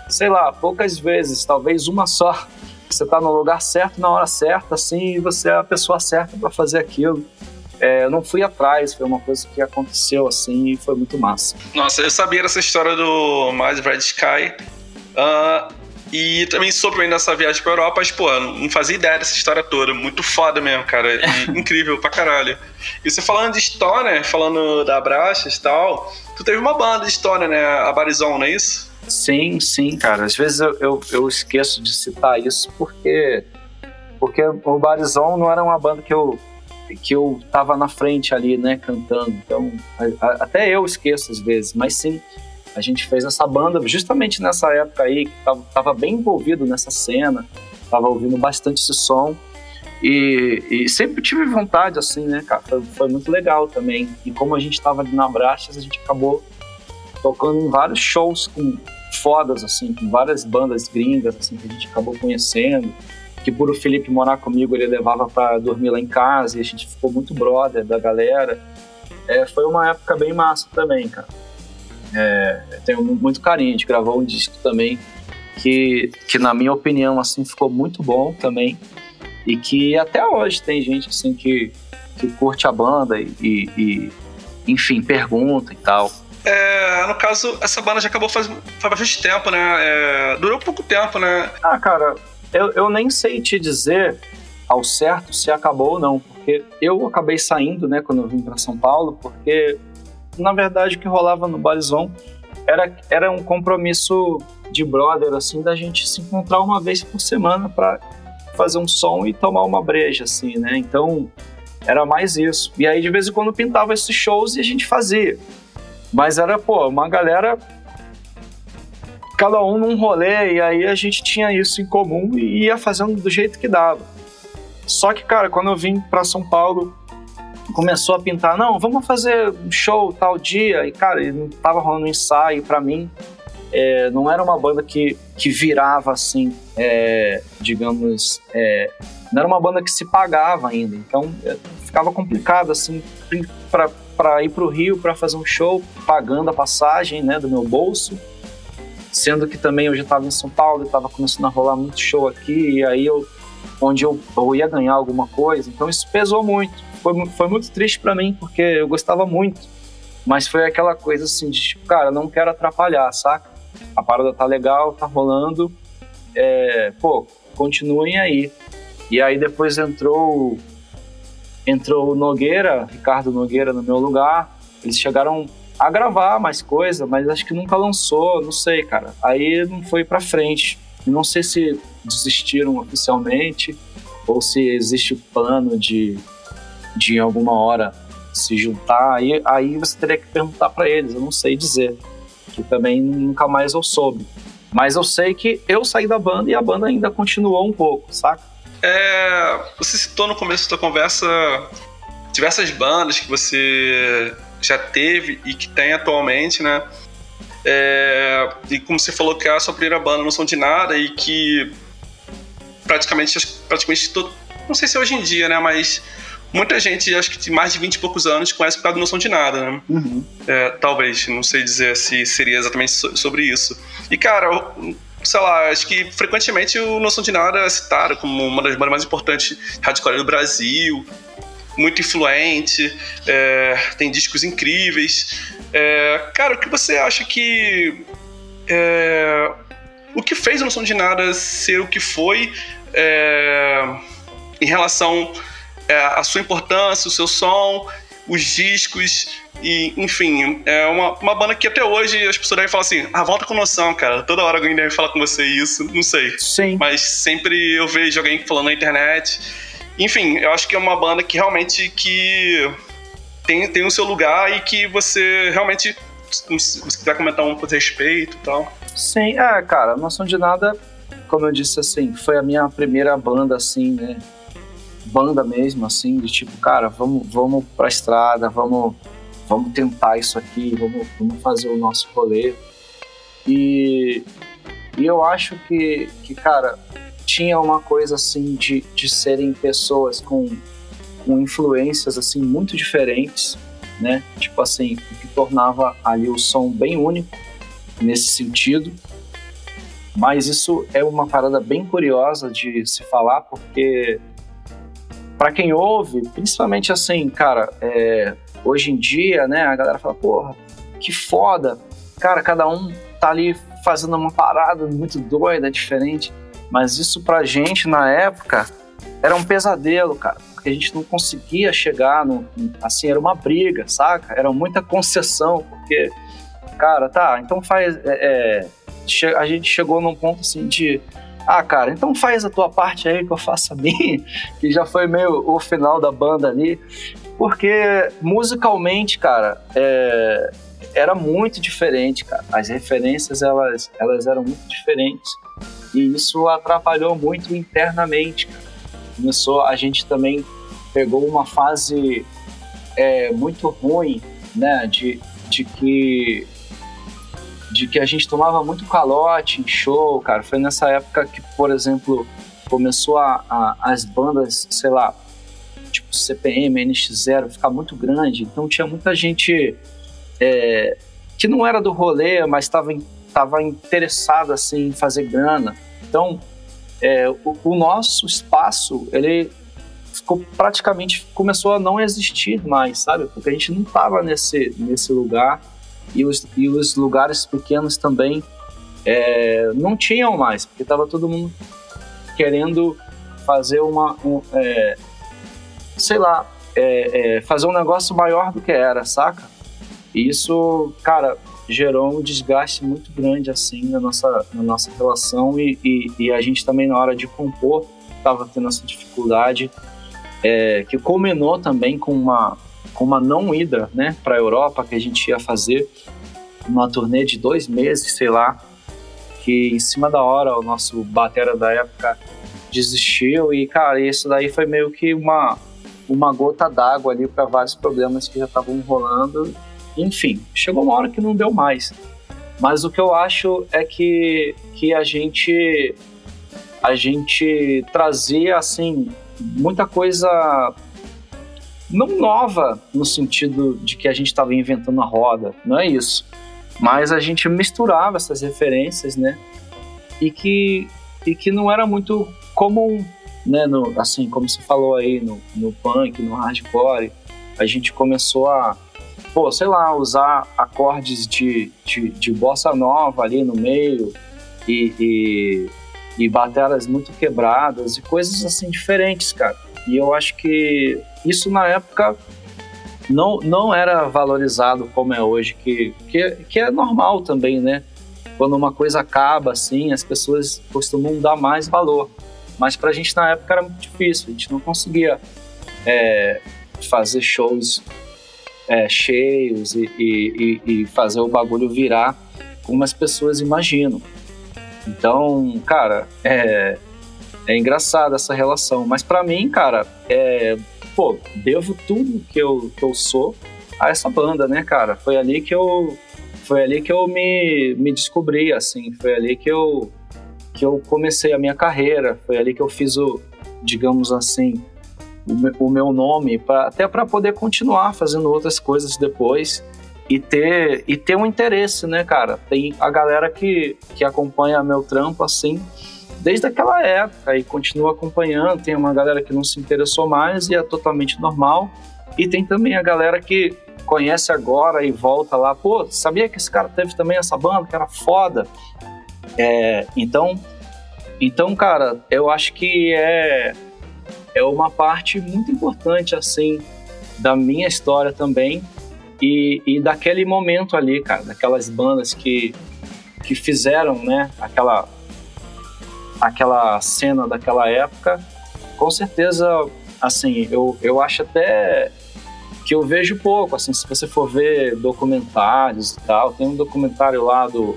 sei lá, poucas vezes, talvez uma só. Você tá no lugar certo na hora certa, assim, e você é a pessoa certa para fazer aquilo. É, eu não fui atrás, foi uma coisa que aconteceu assim e foi muito massa. Nossa, eu sabia dessa história do Mais Red Sky. Uh, e também soube nessa viagem pra Europa, mas, pô, não fazia ideia dessa história toda. Muito foda mesmo, cara. (laughs) Incrível pra caralho. E você falando de história, falando da Brachas e tal, tu teve uma banda de história, né? A Barizon, não é isso? Sim, sim, cara. Às vezes eu, eu, eu esqueço de citar isso porque, porque o Barizon não era uma banda que eu, que eu tava na frente ali, né, cantando. Então, a, a, até eu esqueço às vezes, mas sim, a gente fez essa banda justamente nessa época aí, que tava, tava bem envolvido nessa cena, tava ouvindo bastante esse som. E, e, sempre tive vontade, assim, né, cara? Foi, foi, muito legal também. E como a gente tava ali na Brachas, a gente acabou tocando em vários shows com fodas, assim, com várias bandas gringas, assim, que a gente acabou conhecendo. Que por o Felipe morar comigo, ele levava para dormir lá em casa e a gente ficou muito brother da galera. É, foi uma época bem massa também, cara. É, tenho muito carinho. A gente gravou um disco também que, que na minha opinião, assim, ficou muito bom também. E que até hoje tem gente, assim, que, que curte a banda e, e, e enfim, pergunta e tal. É, no caso, essa banda já acabou faz, faz bastante tempo, né? É, durou pouco tempo, né? Ah, cara, eu, eu nem sei te dizer ao certo se acabou ou não, porque eu acabei saindo, né, quando eu vim para São Paulo, porque na verdade, o que rolava no Barizon era, era um compromisso de brother, assim, da gente se encontrar uma vez por semana para fazer um som e tomar uma breja, assim, né? Então, era mais isso. E aí, de vez em quando, pintava esses shows e a gente fazia. Mas era, pô, uma galera cada um num rolê, e aí a gente tinha isso em comum e ia fazendo do jeito que dava. Só que, cara, quando eu vim para São Paulo, começou a pintar, não, vamos fazer um show tal dia, e cara, não tava rolando um ensaio para mim. É, não era uma banda que, que virava assim, é, digamos, é, não era uma banda que se pagava ainda, então é, ficava complicado assim para ir para o Rio para fazer um show, pagando a passagem né, do meu bolso sendo que também eu já estava em São Paulo, estava começando a rolar muito show aqui, e aí eu, onde eu, eu ia ganhar alguma coisa, então isso pesou muito. Foi, foi muito triste para mim, porque eu gostava muito, mas foi aquela coisa assim de tipo, cara, não quero atrapalhar, saca? A parada tá legal, tá rolando, é, pô, continuem aí. E aí depois entrou entrou o Nogueira, Ricardo Nogueira no meu lugar. Eles chegaram a gravar mais coisa, mas acho que nunca lançou, não sei, cara. Aí não foi pra frente. Não sei se desistiram oficialmente ou se existe o plano de, de alguma hora se juntar. Aí, aí você teria que perguntar para eles, eu não sei dizer. Que também nunca mais eu soube. Mas eu sei que eu saí da banda e a banda ainda continuou um pouco, saca? É, você citou no começo da conversa diversas bandas que você já teve e que tem atualmente, né? É, e como você falou que é a sua primeira banda não são de nada e que praticamente, praticamente todo, não sei se é hoje em dia, né? Mas muita gente, acho que de mais de 20 e poucos anos, conhece por causa do Noção de Nada, né? Uhum. É, talvez, não sei dizer se seria exatamente sobre isso. E, cara, sei lá, acho que frequentemente o Noção de Nada é citado como uma das bandas mais importantes hardcore do Brasil muito influente, é, tem discos incríveis. É, cara, o que você acha que. É, o que fez a Noção de Nada ser o que foi é, em relação é, à sua importância, o seu som, os discos, e, enfim, é uma, uma banda que até hoje as pessoas devem falar assim: ah, volta com noção, cara. Toda hora alguém deve falar com você isso, não sei. Sim. Mas sempre eu vejo alguém falando na internet. Enfim, eu acho que é uma banda que realmente que tem, tem o seu lugar e que você realmente, se quiser comentar um por respeito e tal. Sim, é, cara, Noção de Nada, como eu disse assim, foi a minha primeira banda, assim, né? Banda mesmo, assim, de tipo, cara, vamos, vamos pra estrada, vamos, vamos tentar isso aqui, vamos, vamos fazer o nosso rolê. E, e eu acho que, que, cara, tinha uma coisa assim de, de serem pessoas com, com influências assim muito diferentes, né? Tipo assim, que tornava ali o som bem único nesse sentido. Mas isso é uma parada bem curiosa de se falar, porque para quem ouve, principalmente assim, cara, é, hoje em dia, né, a galera fala, porra, que foda, cara, cada um tá ali fazendo uma parada muito doida, diferente. Mas isso pra gente na época era um pesadelo, cara. Porque a gente não conseguia chegar no. Assim, era uma briga, saca? Era muita concessão, porque, cara, tá, então faz. É, é, a gente chegou num ponto assim de. Ah, cara, então faz a tua parte aí que eu faço a (laughs) minha, que já foi meio o final da banda ali. Porque musicalmente, cara, é, era muito diferente, cara. As referências, elas, elas eram muito diferentes. E isso atrapalhou muito internamente. Começou, a gente também pegou uma fase é, muito ruim, né, de, de que de que a gente tomava muito calote em show, cara. Foi nessa época que, por exemplo, começou a, a as bandas, sei lá, tipo CPM, NX0, ficar muito grande. Então tinha muita gente é, que não era do rolê, mas estava estava interessado assim em fazer grana. Então, é, o, o, nosso espaço ele ficou praticamente começou a não existir mais, sabe? Porque a gente não estava nesse nesse lugar e os, e os lugares pequenos também é, não tinham mais, porque estava todo mundo querendo fazer uma um, é, sei lá é, é, fazer um negócio maior do que era, saca? E isso, cara, gerou um desgaste muito grande assim na nossa, na nossa relação e, e, e a gente também na hora de compor estava tendo essa dificuldade é, que culminou também com uma com uma não ida né para a Europa que a gente ia fazer uma turnê de dois meses sei lá que em cima da hora o nosso batera da época desistiu e, cara, isso daí foi meio que uma, uma gota d'água ali para vários problemas que já estavam rolando. Enfim, chegou uma hora que não deu mais. Mas o que eu acho é que, que a gente a gente trazia assim muita coisa não nova no sentido de que a gente estava inventando a roda, não é isso. Mas a gente misturava essas referências, né? E que, e que não era muito comum, né? No, assim, como você falou aí, no, no punk, no hardcore, a gente começou a, pô, sei lá, usar acordes de, de, de bossa nova ali no meio e, e, e bateras muito quebradas e coisas assim diferentes, cara. E eu acho que isso na época não, não era valorizado como é hoje, que, que, que é normal também, né? Quando uma coisa acaba assim, as pessoas costumam dar mais valor. Mas pra gente na época era muito difícil, a gente não conseguia é, fazer shows é, cheios e, e, e, fazer o bagulho virar como as pessoas imaginam. Então, cara, é, é engraçado essa relação. Mas para mim, cara, é, pô, devo tudo que eu, que eu sou a essa banda, né, cara? Foi ali que eu foi ali que eu me, me descobri, assim, foi ali que eu que eu comecei a minha carreira, foi ali que eu fiz o, digamos assim, o, meu nome, pra, até para poder continuar fazendo outras coisas depois e ter e ter um interesse, né, cara? Tem a galera que, que acompanha meu trampo assim, desde aquela época e continua acompanhando. Tem uma galera que não se interessou mais e é totalmente normal. E tem também a galera que conhece agora e volta lá, pô, sabia que esse cara teve também essa banda que era foda? É, então, então, cara, eu acho que é é uma parte muito importante assim da minha história também e, e daquele momento ali, cara, daquelas bandas que que fizeram, né, aquela aquela cena daquela época, com certeza, assim, eu, eu acho até que eu vejo pouco, assim, se você for ver documentários e tal, tem um documentário lá do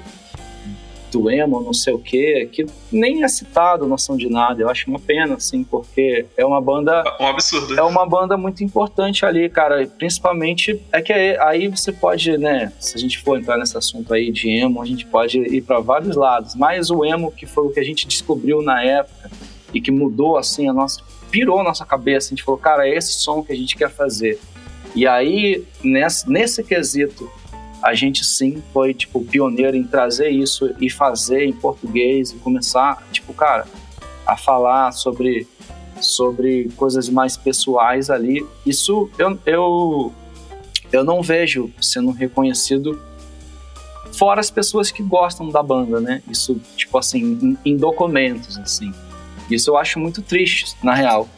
do emo, não sei o que, que nem é citado noção de nada. Eu acho uma pena, assim, porque é uma banda. É um absurdo. É uma banda muito importante ali, cara. Principalmente é que aí você pode, né? Se a gente for entrar nesse assunto aí de emo, a gente pode ir para vários lados. Mas o emo, que foi o que a gente descobriu na época e que mudou, assim, a nossa. pirou a nossa cabeça. A gente falou, cara, é esse som que a gente quer fazer. E aí, nesse, nesse quesito a gente sim foi, tipo, pioneiro em trazer isso e fazer em português e começar, tipo, cara, a falar sobre, sobre coisas mais pessoais ali. Isso eu, eu, eu não vejo sendo reconhecido fora as pessoas que gostam da banda, né? Isso, tipo assim, em, em documentos, assim. Isso eu acho muito triste, na real.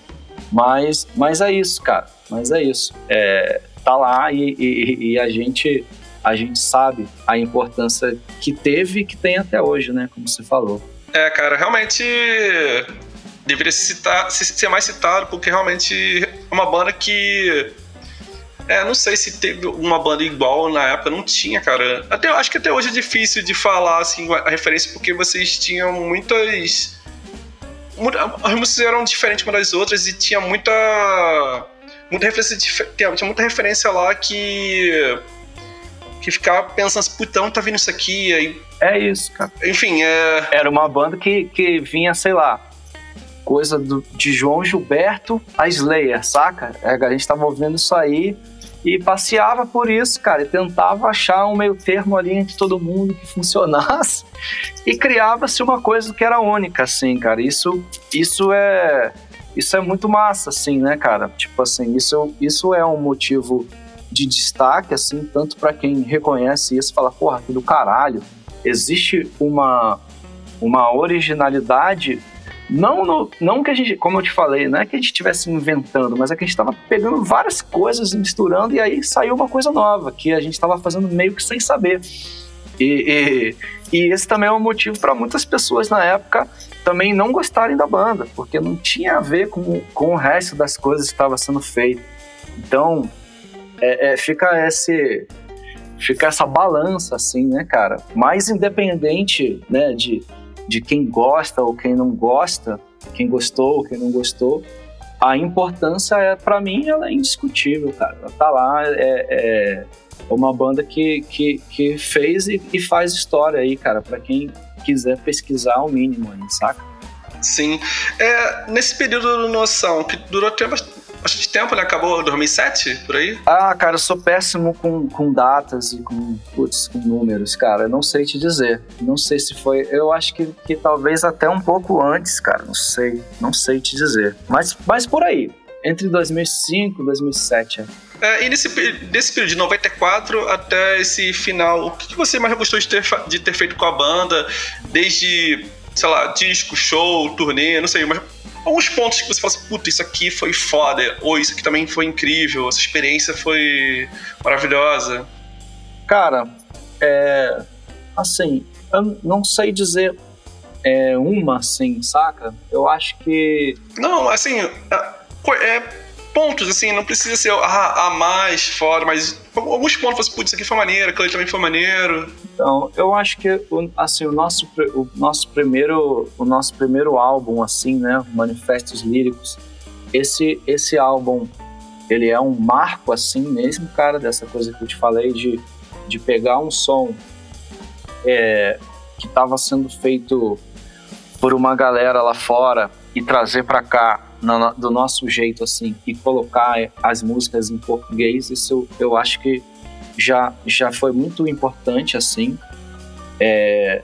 Mas, mas é isso, cara. Mas é isso. É, tá lá e, e, e a gente a gente sabe a importância que teve e que tem até hoje, né? Como você falou. É, cara, realmente deveria citar, ser mais citado, porque realmente é uma banda que. É, não sei se teve uma banda igual na época, não tinha, cara. Até, acho que até hoje é difícil de falar assim, a referência, porque vocês tinham muitas. As músicas eram diferentes umas das outras e tinha muita. Muita referência, tinha muita referência lá que que ficava pensando assim, putão, tá vindo isso aqui. Aí... É isso, cara. Enfim, é... Era uma banda que, que vinha, sei lá, coisa do, de João Gilberto a Slayer, saca? É, a gente tava ouvindo isso aí e passeava por isso, cara, e tentava achar um meio termo ali entre todo mundo que (laughs) funcionasse e criava-se uma coisa que era única, assim, cara. Isso, isso é isso é muito massa, assim, né, cara? Tipo assim, isso, isso é um motivo de destaque, assim, tanto para quem reconhece isso, fala, porra, que do caralho. Existe uma, uma originalidade, não, no, não que a gente, como eu te falei, não é que a gente estivesse inventando, mas é que a gente estava pegando várias coisas, misturando, e aí saiu uma coisa nova, que a gente estava fazendo meio que sem saber. E, e, e esse também é um motivo para muitas pessoas na época também não gostarem da banda, porque não tinha a ver com, com o resto das coisas que estava sendo feito. Então, é, é, fica esse fica essa balança, assim, né, cara? Mais independente, né, de, de quem gosta ou quem não gosta, quem gostou ou quem não gostou, a importância, é para mim, ela é indiscutível, cara. Ela tá lá, é, é uma banda que, que, que fez e, e faz história aí, cara, para quem quiser pesquisar o mínimo aí, saca? Sim. É, nesse período do Noção, que durou até bastante tempo, né? Acabou 2007, por aí? Ah, cara, eu sou péssimo com, com datas e com, putz, com números, cara. Eu não sei te dizer. Não sei se foi. Eu acho que, que talvez até um pouco antes, cara. Não sei. Não sei te dizer. Mas, mas por aí. Entre 2005 e 2007. É. é, e nesse, nesse período de 94 até esse final, o que você mais gostou de ter, de ter feito com a banda? Desde, sei lá, disco, show, turnê, não sei, mas alguns pontos que você fala assim, puta, isso aqui foi foda, ou isso aqui também foi incrível, essa experiência foi maravilhosa? Cara, é. Assim, eu não sei dizer é, uma, assim, saca? Eu acho que. Não, assim, é, é pontos, assim, não precisa ser a, a mais fora, mas alguns pontos você, putz, isso aqui foi maneiro, aquele também foi maneiro. Então, eu acho que, assim, o nosso, o nosso primeiro, o nosso primeiro álbum, assim, né, Manifestos Líricos, esse, esse álbum, ele é um marco, assim, mesmo, cara, dessa coisa que eu te falei, de, de pegar um som é, que estava sendo feito por uma galera lá fora e trazer para cá do nosso jeito assim e colocar as músicas em português, isso eu acho que já, já foi muito importante assim. É,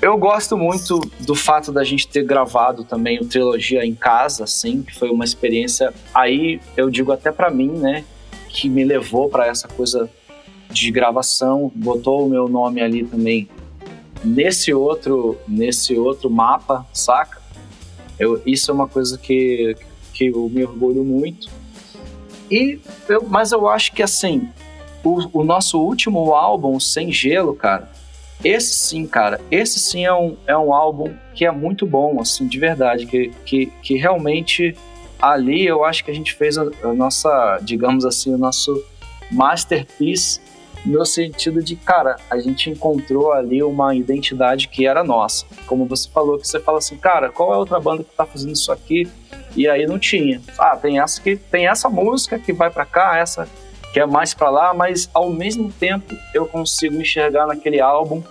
eu gosto muito do fato da gente ter gravado também o trilogia em casa, assim, que foi uma experiência. Aí eu digo até para mim, né, que me levou para essa coisa de gravação, botou o meu nome ali também nesse outro, nesse outro mapa, saca? Eu, isso é uma coisa que, que eu me orgulho muito. E eu, mas eu acho que assim, o, o, nosso último álbum, Sem Gelo, cara, esse sim, cara, esse sim é um, é um álbum que é muito bom, assim, de verdade, que, que, que realmente ali eu acho que a gente fez a, a nossa, digamos assim, o nosso masterpiece no sentido de, cara, a gente encontrou ali uma identidade que era nossa. Como você falou, que você fala assim, cara, qual é a outra banda que tá fazendo isso aqui? E aí não tinha. Ah, tem essa que tem essa música que vai para cá, essa que é mais para lá, mas ao mesmo tempo eu consigo enxergar naquele álbum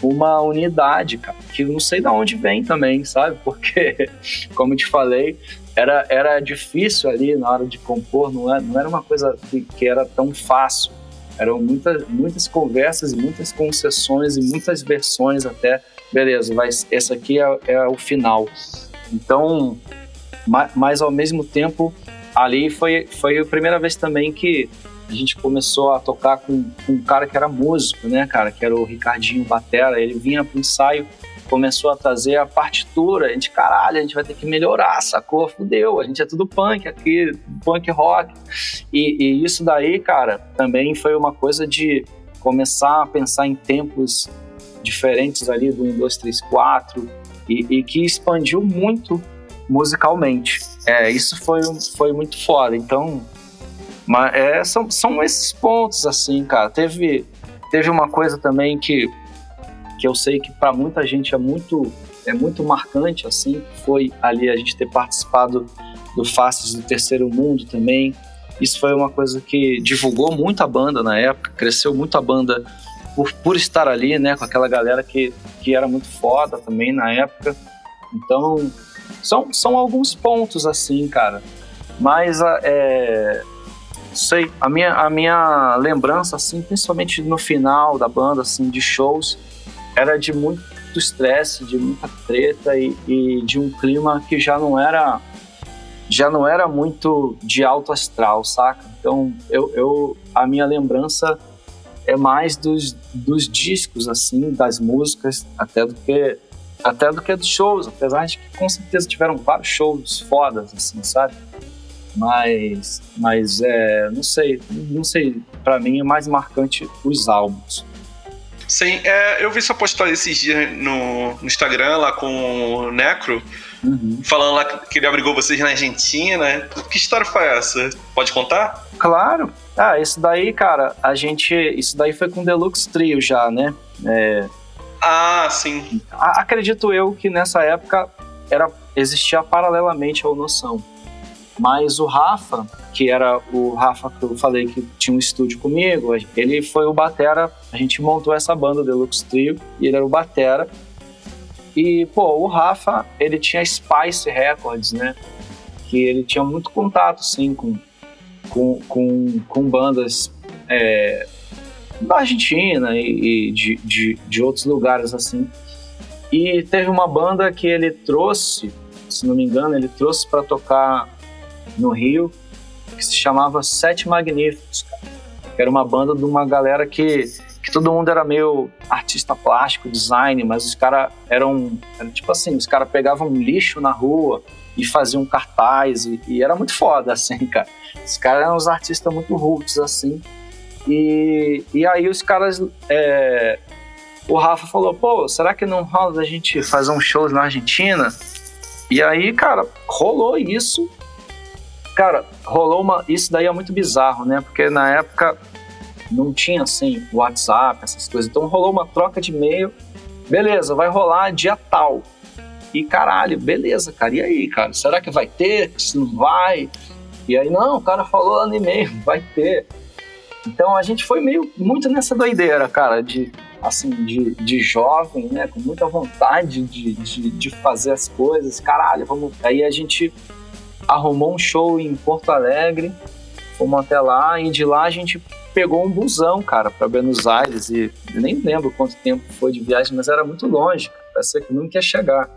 uma unidade, cara, que não sei de onde vem também, sabe? Porque, (laughs) como eu te falei, era, era difícil ali na hora de compor, não era, não era uma coisa que, que era tão fácil eram muitas, muitas conversas muitas concessões e muitas versões até. Beleza, mas essa aqui é, é o final. Então, mas, mas, ao mesmo tempo, ali foi, foi a primeira vez também que a gente começou a tocar com, com um cara que era músico, né, cara? Que era o Ricardinho Batera. Ele vinha pro ensaio começou a trazer a partitura, a gente, caralho, a gente vai ter que melhorar, sacou? Fudeu, a gente é tudo punk aqui, punk rock. E, e isso daí, cara, também foi uma coisa de começar a pensar em tempos diferentes ali do 1, 2, 3, 4 e, e que expandiu muito musicalmente. É, isso foi, foi muito foda. Então, mas, é, são, são esses pontos, assim, cara. Teve, teve uma coisa também que que eu sei que para muita gente é muito é muito marcante assim, foi ali a gente ter participado do Faces do Terceiro Mundo também. Isso foi uma coisa que divulgou muito a banda na época, cresceu muito a banda por, por estar ali, né, com aquela galera que, que era muito foda também na época. Então, são, são alguns pontos assim, cara. Mas é, sei, a minha, a minha lembrança, assim, principalmente no final da banda, assim, de shows, era de muito estresse, de muita treta e, e, de um clima que já não era já não era muito de alto astral, saca? Então eu, eu a minha lembrança é mais dos, dos discos assim, das músicas, até do que até do que dos shows, apesar de que com certeza tiveram vários shows fodas assim, sabe? Mas mas é, não sei, não sei, para mim é mais marcante os álbuns. Sim, é, eu vi sua postagem esses dias no, no, Instagram lá com o Necro. Uhum. Falando lá que ele abrigou vocês na Argentina. Que história foi essa? Pode contar? Claro. Ah, isso daí, cara, a gente. Isso daí foi com o Deluxe Trio já, né? É... Ah, sim. acredito eu que nessa época era existia paralelamente ao Noção. Mas o Rafa, que era o Rafa que eu falei que tinha um estúdio comigo, ele foi o batera, a gente montou essa banda Deluxe Trio, e ele era o batera. E, pô, o Rafa, ele tinha Spice Records, né? Que ele tinha muito contato, sim, com, com, com, com bandas é, da Argentina e, e de, de, de outros lugares, assim. E teve uma banda que ele trouxe, se não me engano, ele trouxe para tocar no Rio, que se chamava Sete Magníficos, que era uma banda de uma galera que, que todo mundo era meio artista plástico, design, mas os caras eram, era tipo assim, os caras pegavam lixo na rua e faziam cartaz, e, e, era muito foda, (laughs) assim, cara. Os caras eram uns artistas muito roots, assim. E, e aí os caras. É, o Rafa falou: pô, será que não rola da gente fazer um show na Argentina? E aí, cara, rolou isso. Cara, rolou uma. Isso daí é muito bizarro, né? Porque na época não tinha assim WhatsApp, essas coisas. Então rolou uma troca de e-mail. Beleza, vai rolar dia tal. E caralho, beleza, cara. E aí, cara? Será que vai ter? Se não vai? E aí, não, o cara falou lá no e-mail, (laughs) vai ter. Então a gente foi meio muito nessa doideira, cara, de assim, de, de jovem, né? Com muita vontade de, de, de fazer as coisas. Caralho, vamos. Aí a gente arrumou um show em Porto Alegre, fomos até lá e de lá a gente pegou um busão, cara, para Buenos Aires e nem lembro quanto tempo foi de viagem, mas era muito longe, parecia que nunca ia chegar.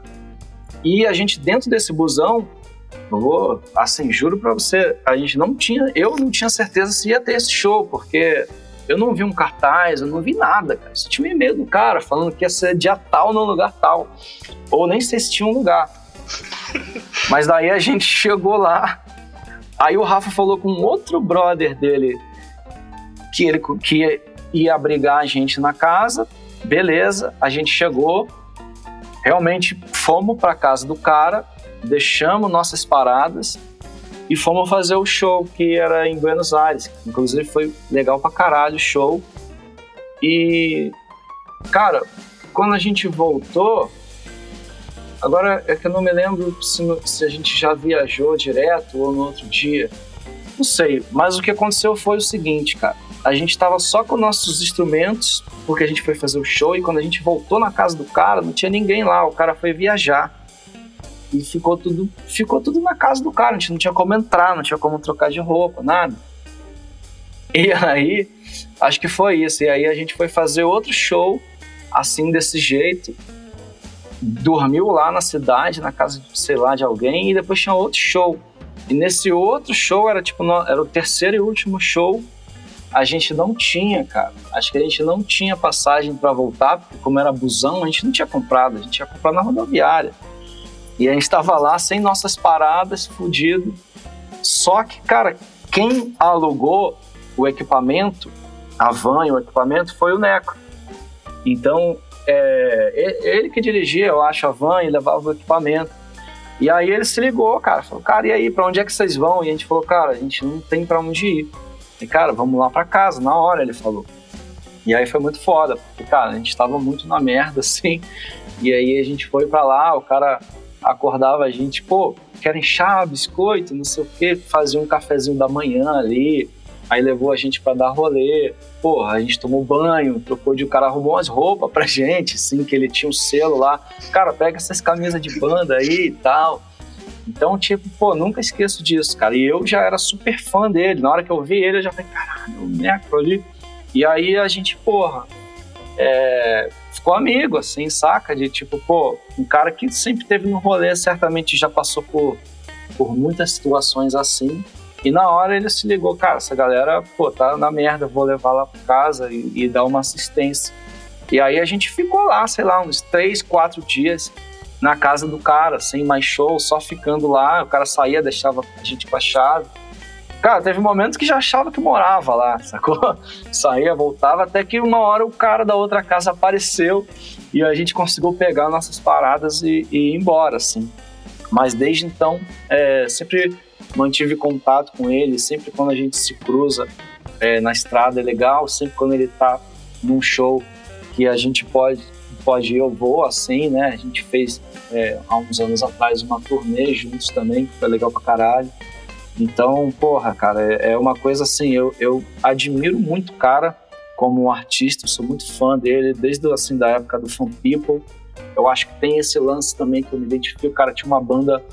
E a gente dentro desse busão, eu vou, assim, juro para você, a gente não tinha, eu não tinha certeza se ia ter esse show, porque eu não vi um cartaz, eu não vi nada, cara. Só tinha e-mail do cara falando que ia ser dia tal no lugar tal. Ou nem sei se tinha um lugar. Mas daí a gente chegou lá. Aí o Rafa falou com outro brother dele que ele que ia abrigar a gente na casa. Beleza, a gente chegou. Realmente fomos para casa do cara, deixamos nossas paradas e fomos fazer o show que era em Buenos Aires. Inclusive foi legal pra caralho o show. E cara, quando a gente voltou, Agora é que eu não me lembro se, se, a gente já viajou direto ou no outro dia. Não sei, mas o que aconteceu foi o seguinte, cara. A gente tava só com nossos instrumentos, porque a gente foi fazer o show, e quando a gente voltou na casa do cara, não tinha ninguém lá, o cara foi viajar. E ficou tudo, ficou tudo na casa do cara, a gente não tinha como entrar, não tinha como trocar de roupa, nada. E aí, acho que foi isso. E aí a gente foi fazer outro show, assim, desse jeito dormiu lá na cidade, na casa, sei lá, de alguém, e depois tinha outro show. E nesse outro show era tipo, era o terceiro e último show. A gente não tinha, cara. Acho que a gente não tinha passagem para voltar, porque como era busão, a gente não tinha comprado, a gente tinha comprado na rodoviária. E a gente estava lá sem nossas paradas, fudido. Só que, cara, quem alugou o equipamento, a van e o equipamento, foi o Neco. Então, é, ele que dirigia, eu acho, a van e levava o equipamento. E aí ele se ligou, cara, falou, cara, e aí, pra onde é que vocês vão? E a gente falou, cara, a gente não tem pra onde ir. E, cara, vamos lá pra casa, na hora, ele falou. E aí foi muito foda, porque, cara, a gente tava muito na merda, (laughs) assim. E aí a gente foi pra lá, o cara acordava a gente, pô, querem chá, biscoito, não sei o quê, fazia um cafezinho da manhã ali, aí levou a gente para dar rolê porra, a gente tomou banho, trocou de. O cara arrumou umas roupas pra (laughs) gente, assim, que ele tinha um selo lá. Cara, pega essas camisas de banda aí e tal. Então, tipo, pô, nunca esqueço disso, cara. E eu já era super fã dele. Na hora que eu vi ele, eu já falei, caralho, o Neco ali. E aí a gente, porra, é, ficou amigo, assim, saca? De tipo, pô, um cara que sempre teve no rolê, certamente já passou por, por muitas situações assim. E na hora ele se ligou, cara, essa galera, pô, tá na merda, vou levar lá pra casa e, e dar uma assistência. E aí a gente ficou lá, sei lá, uns três, quatro dias na casa do cara, sem mais show, só ficando lá. O cara saía, deixava a gente com a chave. Cara, teve momentos que já achava que morava lá, (laughs) sacou? Saía, voltava, até que uma hora o cara da outra casa apareceu e a gente conseguiu pegar nossas paradas e, e ir embora, assim. Mas desde então, é, sempre mantive contato com ele, sempre quando a gente se cruza é, na estrada é legal, sempre quando ele tá num show que a gente pode, pode ir, eu vou assim, né? A gente fez é, há uns anos atrás uma turnê juntos também, que foi legal pra caralho. Então, porra, cara, é, é uma coisa assim, eu, eu admiro muito o cara como um artista, sou muito fã dele, desde assim, da época do Fun People. Eu acho que tem esse lance também que eu me identifico, o cara tinha uma banda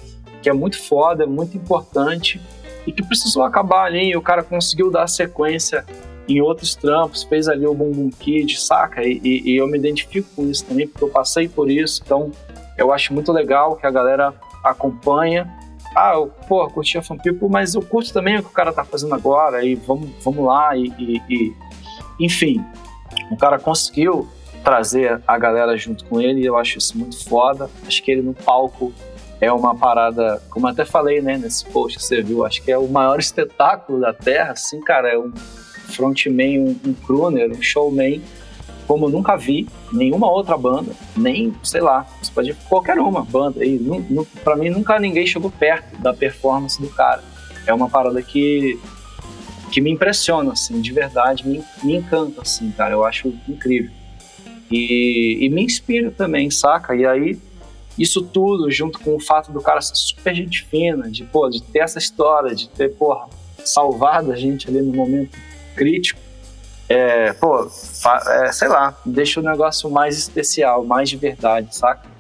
que é muito foda, muito importante e que precisou acabar ali e o cara conseguiu dar sequência em outros trampos, fez ali o Boom Kid, saca? E, e, e eu me identifico com isso também, porque eu passei por isso, então eu acho muito legal que a galera acompanha. Ah, eu, pô, curti a Fan People, mas eu curto também o que o cara tá fazendo agora, e vamos, vamos lá, e, e, e enfim, o cara conseguiu trazer a galera junto com ele e eu acho isso muito foda. Acho que ele no palco é uma parada, como até falei, né, nesse post que você viu, acho que é o maior espetáculo da Terra, assim, cara, é um frontman, um, um crooner, um showman, como nunca vi nenhuma outra banda, nem, sei lá, você pode ir qualquer uma banda aí, para mim nunca ninguém chegou perto da performance do cara. É uma parada que que me impressiona, assim, de verdade, me, me encanta, assim, cara, eu acho incrível. E, e me inspira também, saca? E aí, isso tudo, junto com o fato do cara ser super gente fina, de, pô, de ter essa história, de ter, porra, salvado a gente ali no momento crítico, é, pô, é, sei lá, deixa o negócio mais especial, mais de verdade, saca?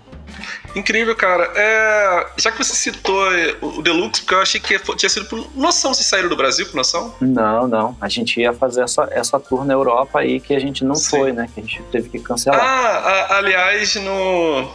Incrível, cara. É, já que você citou o Deluxe, porque eu achei que tinha sido por noção se saíram do Brasil, por noção? Não, não. A gente ia fazer essa, essa tour na Europa aí que a gente não Sim. foi, né? Que a gente teve que cancelar. Ah, a, aliás, no,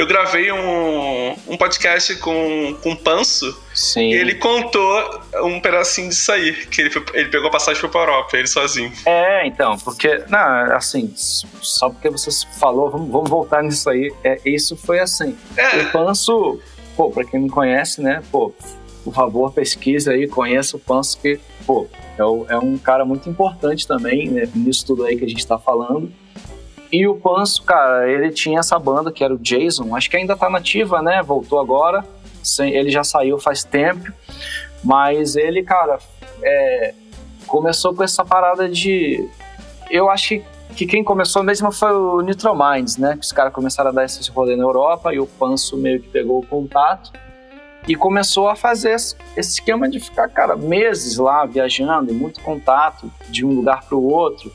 eu gravei um, um podcast com, com o Panso. Sim. E ele contou um pedacinho disso aí, que ele, ele pegou a passagem pra Europa, ele sozinho. É, então, porque, não, assim, só porque você falou, vamos, vamos voltar nisso aí. É, isso foi assim. É. O Panso, pô, pra quem não conhece, né, pô, por favor, pesquisa aí, conheça o Panso, que, pô, é, é um cara muito importante também, né, nisso tudo aí que a gente tá falando. E o Panso, cara, ele tinha essa banda que era o Jason, acho que ainda tá nativa, né? Voltou agora. Ele já saiu faz tempo. Mas ele, cara, é, começou com essa parada de. Eu acho que, que quem começou mesmo foi o Nitrominds, né? Que os caras começaram a dar esse rolê na Europa e o Panso meio que pegou o contato e começou a fazer esse esquema de ficar, cara, meses lá viajando muito contato de um lugar para o outro.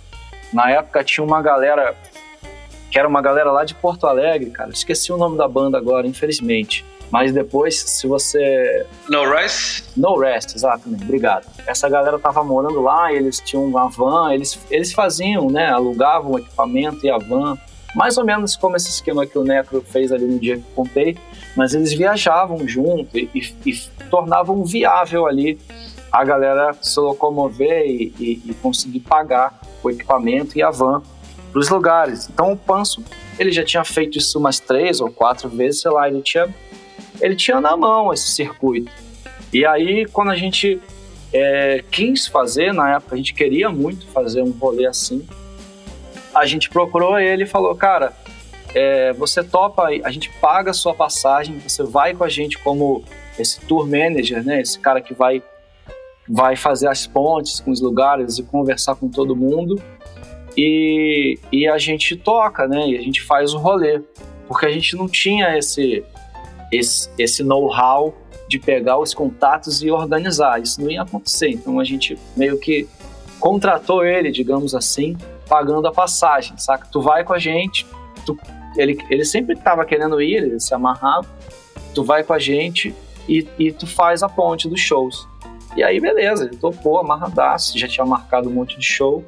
Na época tinha uma galera que era uma galera lá de Porto Alegre, cara. Esqueci o nome da banda agora, infelizmente. Mas depois, se você. No Rest? No Rest, exatamente, obrigado. Essa galera tava morando lá, eles tinham uma van, eles, eles faziam, né? Alugavam o equipamento e a van. Mais ou menos como esse esquema que o Necro fez ali no dia que eu contei, mas eles viajavam junto e, e, e tornavam viável ali a galera se locomover e, e, e conseguir pagar o equipamento e a van para os lugares. Então o Panso, ele já tinha feito isso umas três ou quatro vezes, sei lá, ele tinha, ele tinha na mão esse circuito. E aí, quando a gente é, quis fazer, na época a gente queria muito fazer um rolê assim, a gente procurou ele e falou, cara, é, você topa, a gente paga a sua passagem, você vai com a gente como esse tour manager, né? Esse cara que vai vai fazer as pontes com os lugares e conversar com todo mundo e, e a gente toca, né? E a gente faz o rolê. Porque a gente não tinha esse, esse, esse know-how de pegar os contatos e organizar. Isso não ia acontecer. Então a gente meio que contratou ele, digamos assim, pagando a passagem, saca? Tu vai com a gente, tu, ele, ele sempre estava querendo ir, ele se amarrava, tu vai com a gente e, e tu faz a ponte dos shows. E aí, beleza, ele topou, amarradaço, já tinha marcado um monte de show.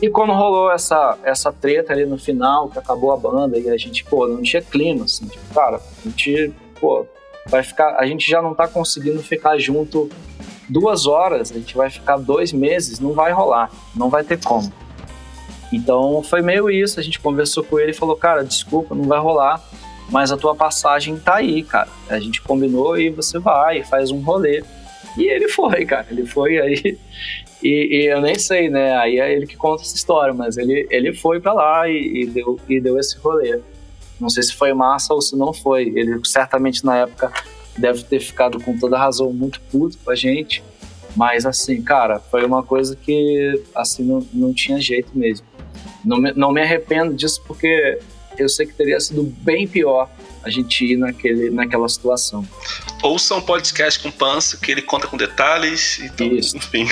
E quando rolou essa, essa treta ali no final, que acabou a banda, e a gente, pô, não tinha clima, assim, tipo, cara, a gente, pô, vai ficar, a gente já não tá conseguindo ficar junto duas horas, a gente vai ficar dois meses, não vai rolar, não vai ter como. Então foi meio isso, a gente conversou com ele e falou, cara, desculpa, não vai rolar, mas a tua passagem tá aí, cara. A gente combinou e você vai, faz um rolê. E ele foi, cara, ele foi aí e, e, eu nem sei, né? Aí é ele que conta essa história, mas ele, ele foi para lá e, e, deu, e deu esse rolê. Não sei se foi massa ou se não foi. Ele certamente na época deve ter ficado com toda razão muito puto com a gente. Mas assim, cara, foi uma coisa que assim não, não tinha jeito mesmo. Não me, não me arrependo disso porque eu sei que teria sido bem pior a gente ir naquele, naquela situação. Ouça um podcast com o Panso, que ele conta com detalhes. Então, Isso. enfim.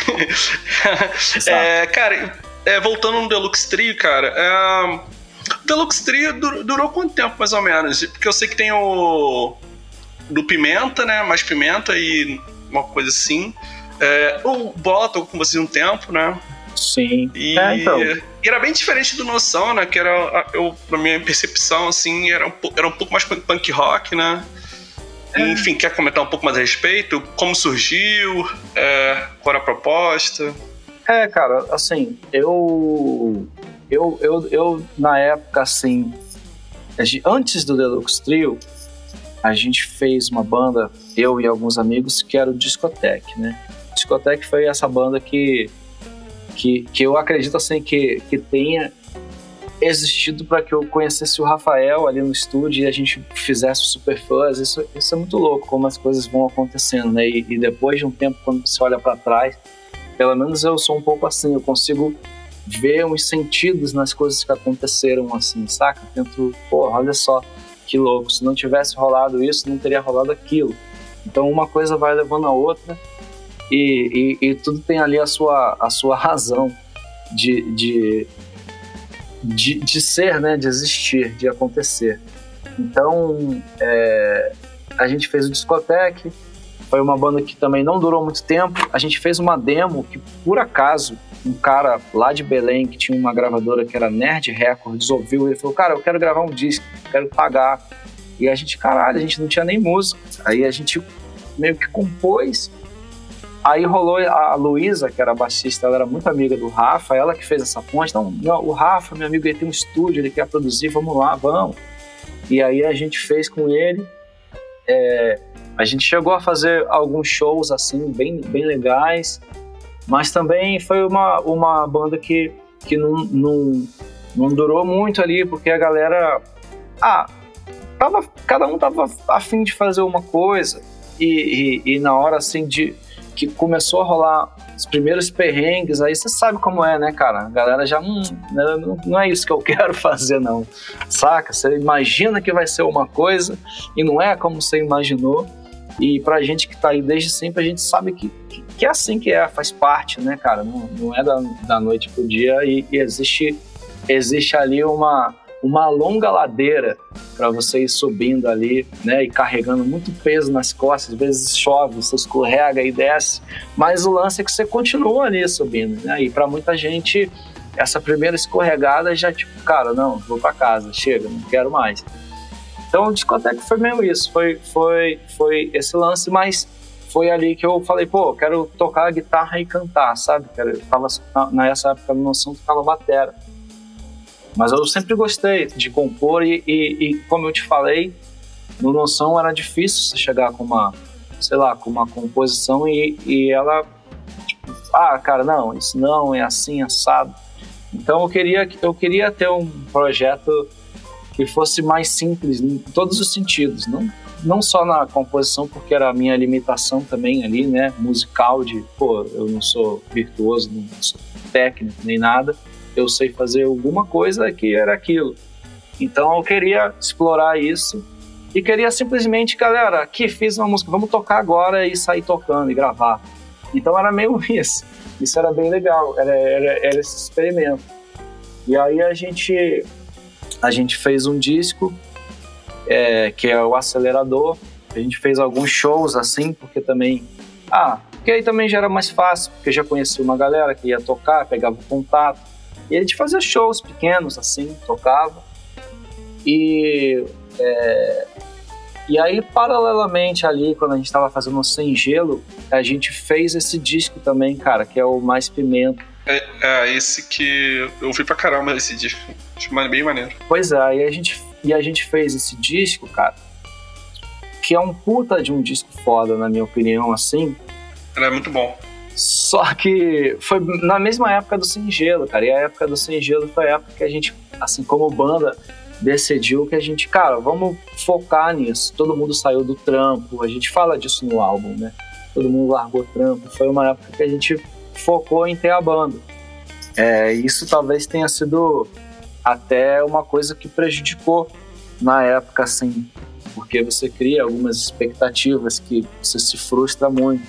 (laughs) é, cara, é, voltando no Deluxe Trio, cara. É, o Deluxe Trio dur, durou quanto tempo, mais ou menos? Porque eu sei que tem o. Do Pimenta, né? Mais Pimenta e uma coisa assim. É, o Bola tocou com vocês um tempo, né? Sim. E, é, então. E era bem diferente do Noção, né? Que era, eu, na minha percepção, assim, era um, era um pouco mais punk rock, né? É. Enfim, quer comentar um pouco mais a respeito? Como surgiu? É, qual era a proposta? É, cara, assim, eu. Eu, eu, eu na época, assim. Antes do Deluxe Trio, a gente fez uma banda, eu e alguns amigos, que era o Discotech, né? Discotech foi essa banda que que, que eu acredito assim que, que tenha existido para que eu conhecesse o Rafael ali no estúdio e a gente fizesse o Superfãs. Isso, isso é muito louco, como as coisas vão acontecendo, né? E, e depois de um tempo, quando você olha para trás, pelo menos eu sou um pouco assim, eu consigo ver uns sentidos nas coisas que aconteceram, assim, saca? Tento, pô, olha só que louco, se não tivesse rolado isso, não teria rolado aquilo. Então uma coisa vai levando a outra e, e, e, tudo tem ali a sua, a sua razão de, de, de, de ser, né? de existir, de acontecer. Então, é, a gente fez o Discotec, foi uma banda que também não durou muito tempo. A gente fez uma demo que, por acaso, um cara lá de Belém, que tinha uma gravadora que era Nerd Records, ouviu e falou: Cara, eu quero gravar um disco, quero pagar. E a gente, caralho, a gente não tinha nem música. Aí a gente meio que compôs Aí rolou a Luísa, que era baixista, ela era muito amiga do Rafa, ela que fez essa ponte. Então, o Rafa, meu amigo, ele tem um estúdio, ele quer produzir, vamos lá, vamos. E aí a gente fez com ele. É, a gente chegou a fazer alguns shows assim, bem, bem legais, mas também foi uma, uma banda que, que não, não, não durou muito ali, porque a galera. Ah, tava, cada um tava afim de fazer uma coisa, e, e, e na hora assim de que começou a rolar os primeiros perrengues, aí você sabe como é, né, cara? A galera já hum, não, não é isso que eu (laughs) quero fazer, não. Saca? Você imagina que vai ser uma coisa e não é como você imaginou. E pra gente que tá aí desde sempre, a gente sabe que, que, que é assim que é, faz parte, né, cara? Não, não é da, da noite pro dia e, e existe, existe ali uma uma longa ladeira para você ir subindo ali, né, e carregando muito peso nas costas, às vezes chove, você escorrega e desce, mas o lance é que você continua ali subindo, né, e para muita gente essa primeira escorregada já tipo, cara, não, vou para casa, chega, não quero mais. Então o discoteca foi meio isso, foi, foi, foi esse lance, mas foi ali que eu falei, pô, quero tocar guitarra e cantar, sabe? Eu tava, nessa época, no noção, tocava batera. Mas eu sempre gostei de compor e, e, e, como eu te falei, no Noção era difícil você chegar com uma, sei lá, com uma composição e, e ela, tipo, ah, cara, não, isso não, é assim, assado. Então eu queria, eu queria ter um projeto que fosse mais simples em todos os sentidos, não, não só na composição, porque era a minha limitação também ali, né, musical de, pô, eu não sou virtuoso, não sou técnico nem nada, eu sei fazer alguma coisa que era aquilo. Então eu queria explorar isso e queria simplesmente, galera, aqui fiz uma música, vamos tocar agora e sair tocando e gravar. Então era meio (laughs) isso. Isso era bem legal, era, era, era esse experimento. E aí a gente, a gente fez um disco é, que é o Acelerador. A gente fez alguns shows assim, porque também. Ah, porque aí também já era mais fácil, porque já conhecia uma galera que ia tocar, pegava o contato. E a gente fazia shows pequenos, assim, tocava. E, é, e aí, paralelamente ali, quando a gente estava fazendo o Sem Gelo, a gente fez esse disco também, cara, que é o Mais Pimenta. É, é esse que eu ouvi pra caramba esse disco. Acho bem maneiro. Pois é, e a gente, e a gente fez esse disco, cara, que é um puta de um disco foda, na minha opinião, assim. Ele é muito bom. Só que foi na mesma época do Sem Gelo, cara. E a época do Sem Gelo foi a época que a gente, assim como banda, decidiu que a gente, cara, vamos focar nisso. Todo mundo saiu do trampo, a gente fala disso no álbum, né? Todo mundo largou trampo. Foi uma época que a gente focou em ter a banda. É, isso talvez tenha sido até uma coisa que prejudicou na época, assim, porque você cria algumas expectativas que você se frustra muito.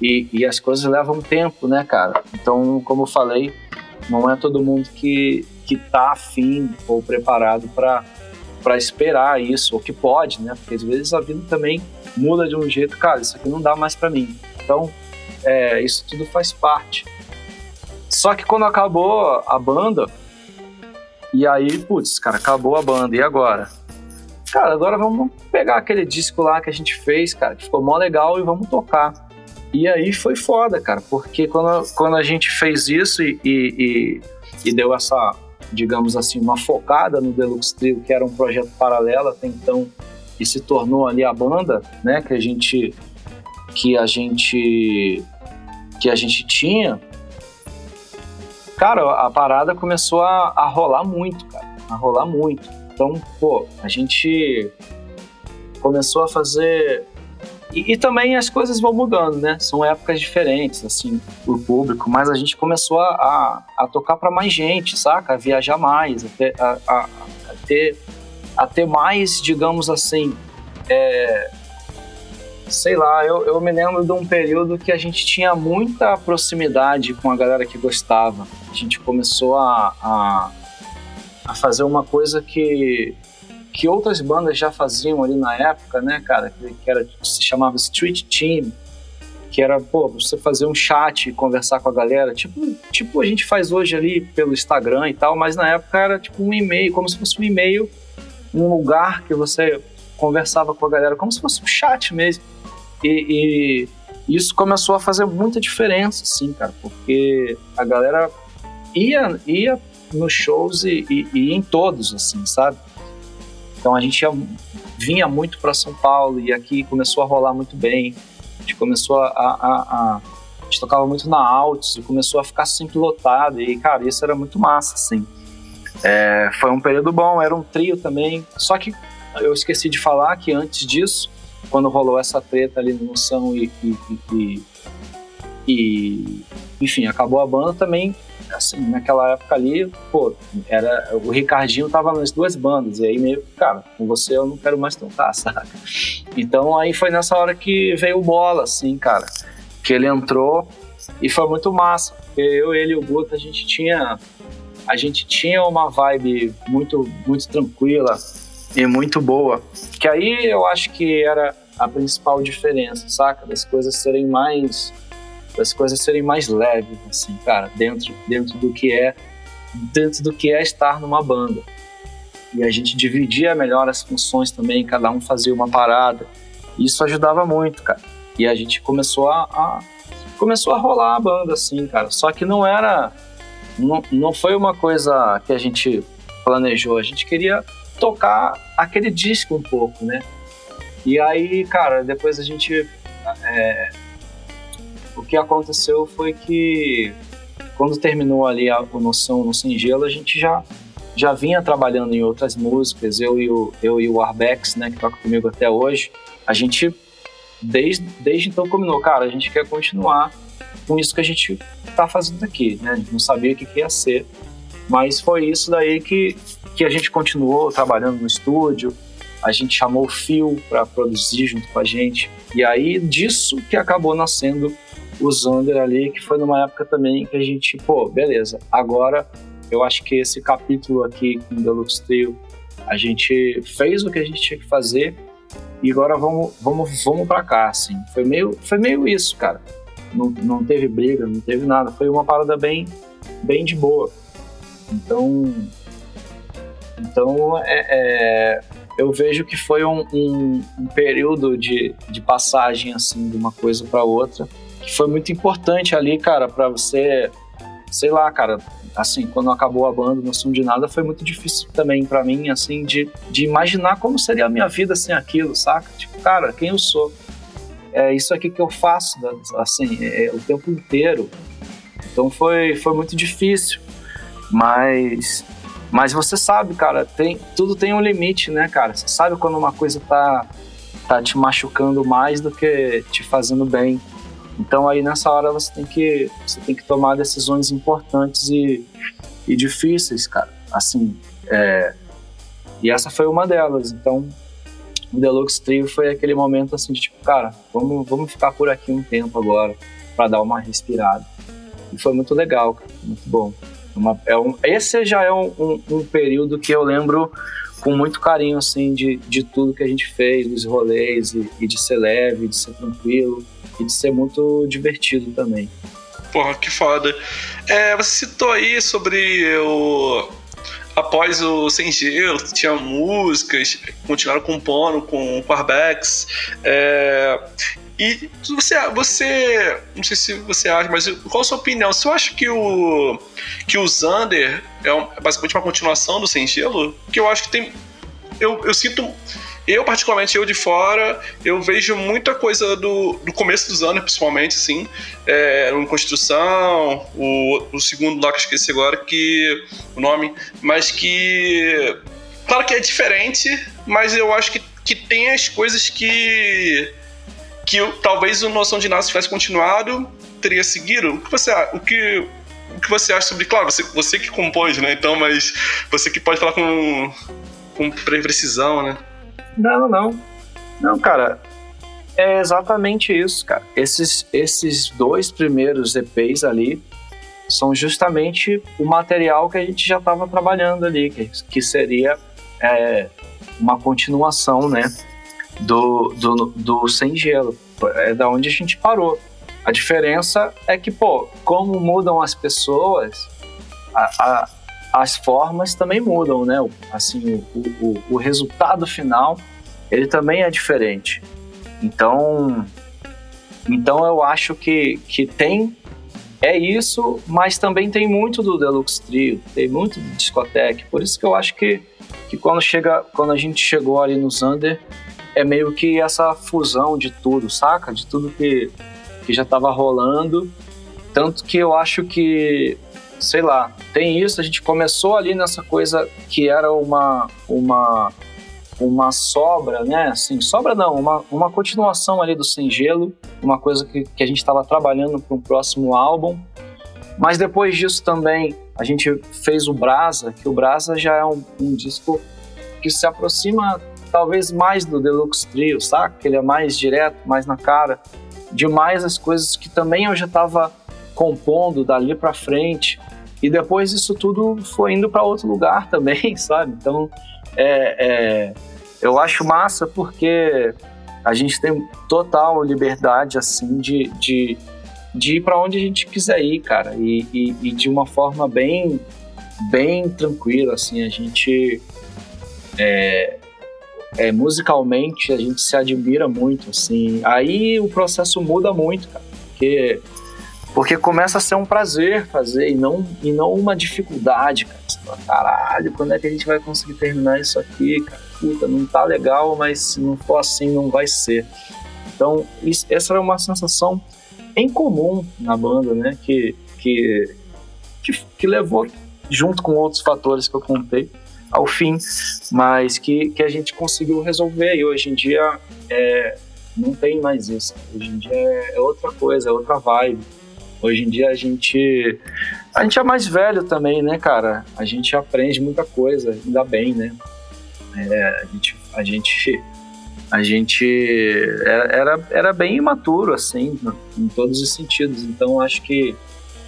E, e as coisas levam tempo, né, cara? Então, como eu falei, não é todo mundo que, que tá afim ou preparado para para esperar isso, ou que pode, né? Porque às vezes a vida também muda de um jeito, cara, isso aqui não dá mais para mim. Então, é, isso tudo faz parte. Só que quando acabou a banda, e aí, putz, cara, acabou a banda, e agora? Cara, agora vamos pegar aquele disco lá que a gente fez, cara, que ficou mó legal e vamos tocar. E aí foi foda, cara, porque quando, quando a gente fez isso e, e, e, e deu essa, digamos assim, uma focada no Deluxe Trio, que era um projeto paralelo até então, e se tornou ali a banda, né, que a gente que a gente que a gente tinha, cara, a parada começou a, a rolar muito, cara, a rolar muito. Então, pô, a gente começou a fazer e, e, também as coisas vão mudando, né? São épocas diferentes, assim, o público, mas a gente começou a, a, a tocar para mais gente, saca? A viajar mais, a ter, a, a, ter, a ter mais, digamos assim, é, sei lá, eu, eu me lembro de um período que a gente tinha muita proximidade com a galera que gostava. A gente começou a, a, a fazer uma coisa que que outras bandas já faziam ali na época, né, cara, que, que era se chamava Street Team, que era, pô, você fazer um chat e conversar com a galera, tipo, tipo a gente faz hoje ali pelo Instagram e tal, mas na época era tipo um e-mail, como se fosse um e-mail, um lugar que você conversava com a galera, como se fosse um chat mesmo. E, e isso começou a fazer muita diferença, assim, cara, porque a galera ia, ia nos shows e, e, e em todos, assim, sabe? Então a gente vinha muito para São Paulo e aqui começou a rolar muito bem. A gente começou a, a, a, a gente tocava muito na Altos e começou a ficar sempre lotado e cara, isso era muito massa, assim. É, foi um período bom, era um trio também. Só que eu esqueci de falar que antes disso, quando rolou essa treta ali no Noção e, e, e, e, enfim, acabou a banda também assim, naquela época ali, pô, era, o Ricardinho tava nas duas bandas, e aí meio, cara, com você eu não quero mais tocar, (laughs) saca? Então aí foi nessa hora que veio o Bola, assim, cara, que ele entrou e foi muito massa, porque eu, ele e o Guto, a gente tinha, a gente tinha uma vibe muito, muito tranquila e muito boa, que aí eu acho que era a principal diferença, saca? Das coisas serem mais das coisas serem mais leves, assim, cara, dentro, dentro do que é dentro do que é estar numa banda. E a gente dividia melhor as funções também, cada um fazia uma parada. Isso ajudava muito, cara. E a gente começou a, a começou a rolar a banda assim, cara. Só que não era não, não foi uma coisa que a gente planejou, a gente queria tocar aquele disco um pouco, né? E aí, cara, depois a gente é, o que aconteceu foi que quando terminou ali a, o Noção no Sem a gente já, já vinha trabalhando em outras músicas, eu e o, eu e o Arbex, né, que toca comigo até hoje, a gente desde, desde então combinou, cara, a gente quer continuar com isso que a gente tá fazendo aqui, né, a gente não sabia o que, que ia ser, mas foi isso daí que, que a gente continuou trabalhando no estúdio, a gente chamou o Phil para produzir junto com a gente, e aí disso que acabou nascendo o Zander ali, que foi numa época também que a gente, pô, beleza, agora eu acho que esse capítulo aqui com Deluxe Trio, a gente fez o que a gente tinha que fazer e agora vamos, vamos, vamos pra cá, assim. Foi meio, foi meio isso, cara. Não, não teve briga, não teve nada. Foi uma parada bem, bem de boa. Então, então é, é eu vejo que foi um, um, um, período de, de passagem, assim, de uma coisa para outra que foi muito importante ali, cara, para você, sei lá, cara, assim, quando acabou a banda, não som de nada, foi muito difícil também para mim, assim, de, de imaginar como seria a minha vida sem aquilo, saca? Tipo, cara, quem eu sou? É isso aqui que eu faço, assim, é, o tempo inteiro. Então foi, foi muito difícil, mas Mas você sabe, cara, tem, tudo tem um limite, né, cara? Você sabe quando uma coisa tá, tá te machucando mais do que te fazendo bem. Então aí nessa hora você tem que, você tem que tomar decisões importantes e, e difíceis, cara. Assim, é, e essa foi uma delas. Então o Deluxe Trio foi aquele momento assim de tipo, cara, vamos, vamos ficar por aqui um tempo agora para dar uma respirada. E foi muito legal, muito bom. Uma, é um, esse já é um, um, um, período que eu lembro com muito carinho, assim, de, de tudo que a gente fez, dos rolês, e, e de ser leve, de ser tranquilo, e de ser muito divertido também. Porra, que foda. É, você citou aí sobre o. Após o Sem Gelo, tinha músicas, continuaram compondo com Quarbacks. É, e você, você, não sei se você acha, mas qual a sua opinião? Você acha que o que o Zander é, um, é basicamente uma continuação do Sem Gelo? Que eu acho que tem, eu, eu sinto, eu particularmente eu de fora, eu vejo muita coisa do, do começo do Zander, principalmente, assim, é, em construção, o, o segundo lá que eu esqueci agora, que o nome, mas que claro que é diferente, mas eu acho que que tem as coisas que que talvez o Noção de Nada tivesse continuado, teria seguido. O que você, o que, o que você acha sobre. Claro, você, você que compôs, né? Então, mas você que pode falar com, com precisão, né? Não, não, não. Cara. É exatamente isso, cara. Esses, esses dois primeiros EPs ali são justamente o material que a gente já estava trabalhando ali, que, que seria é, uma continuação, né? do, do, do sem gelo. É da onde a gente parou. A diferença é que, pô, como mudam as pessoas, a, a, as formas também mudam, né? Assim, o, o, o resultado final, ele também é diferente. Então, então eu acho que, que tem é isso, mas também tem muito do Deluxe Trio, tem muito do Discotec. Por isso que eu acho que, que quando, chega, quando a gente chegou ali no Zander, é meio que essa fusão de tudo, saca? De tudo que, que já estava rolando. Tanto que eu acho que, sei lá, tem isso. A gente começou ali nessa coisa que era uma, uma, uma sobra, né? Assim, sobra não, uma, uma continuação ali do Sem Gelo, uma coisa que, que a gente estava trabalhando para um próximo álbum. Mas depois disso também a gente fez o Brasa, que o Brasa já é um, um disco que se aproxima talvez mais do Deluxe Trio, saca? Que ele é mais direto, mais na cara. Demais as coisas que também eu já estava compondo dali para frente. E depois isso tudo foi indo para outro lugar (laughs) também, sabe? Então, é, é, eu acho massa porque a gente tem total liberdade, assim, de, de, de ir para onde a gente quiser ir, cara. E, e, e, de uma forma bem, bem tranquila, assim. A gente... É, é, musicalmente a gente se admira muito, assim. Aí o processo muda muito, cara, porque porque começa a ser um prazer fazer e não e não uma dificuldade, cara. Você fala, caralho, quando é que a gente vai conseguir terminar isso aqui, cara? Puta, não tá legal, mas se não for assim não vai ser. Então, isso, essa era uma sensação em comum na banda, né, que que que, que levou junto com outros fatores que eu contei ao fim, mas que, que a gente conseguiu resolver e hoje em dia é, não tem mais isso. Hoje em dia é outra coisa, é outra vibe. Hoje em dia a gente a gente é mais velho também, né, cara? A gente aprende muita coisa, ainda bem, né? É, a gente a gente a gente era, era bem imaturo assim, em todos os sentidos. Então acho que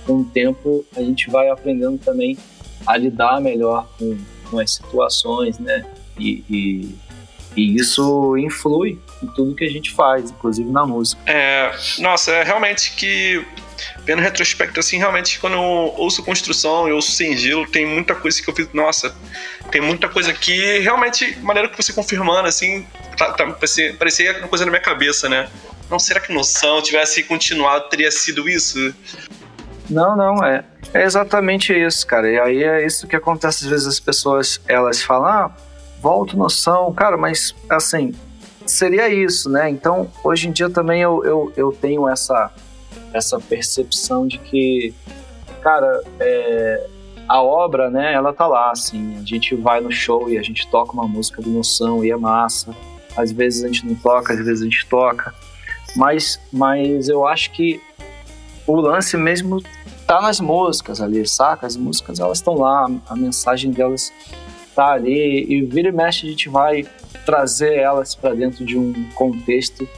com o tempo a gente vai aprendendo também a lidar melhor com com as situações, né? E, e, e, isso influi em tudo que a gente faz, inclusive na música. É, nossa, é realmente que vendo retrospecto assim, realmente quando eu ouço construção, eu ouço sem gelo, tem muita coisa que eu fiz, nossa, tem muita coisa que realmente, maneira que você confirmando assim, tá, tá, parecia, parecia uma coisa na minha cabeça, né? Não, será que noção tivesse continuado teria sido isso? Não, não, é. É exatamente isso, cara. E aí é isso que acontece às vezes as pessoas, elas falam, ah, volta noção, cara, mas assim, seria isso, né? Então, hoje em dia também eu, eu, eu tenho essa, essa percepção de que, cara, é, a obra, né, ela tá lá, assim, a gente vai no show e a gente toca uma música do Noção e é massa. Às vezes a gente não toca, às vezes a gente toca. Mas, mas eu acho que o lance mesmo tá nas músicas ali, saca? As músicas elas estão lá, a mensagem delas tá ali e vira e mexe a gente vai trazer elas para dentro de um contexto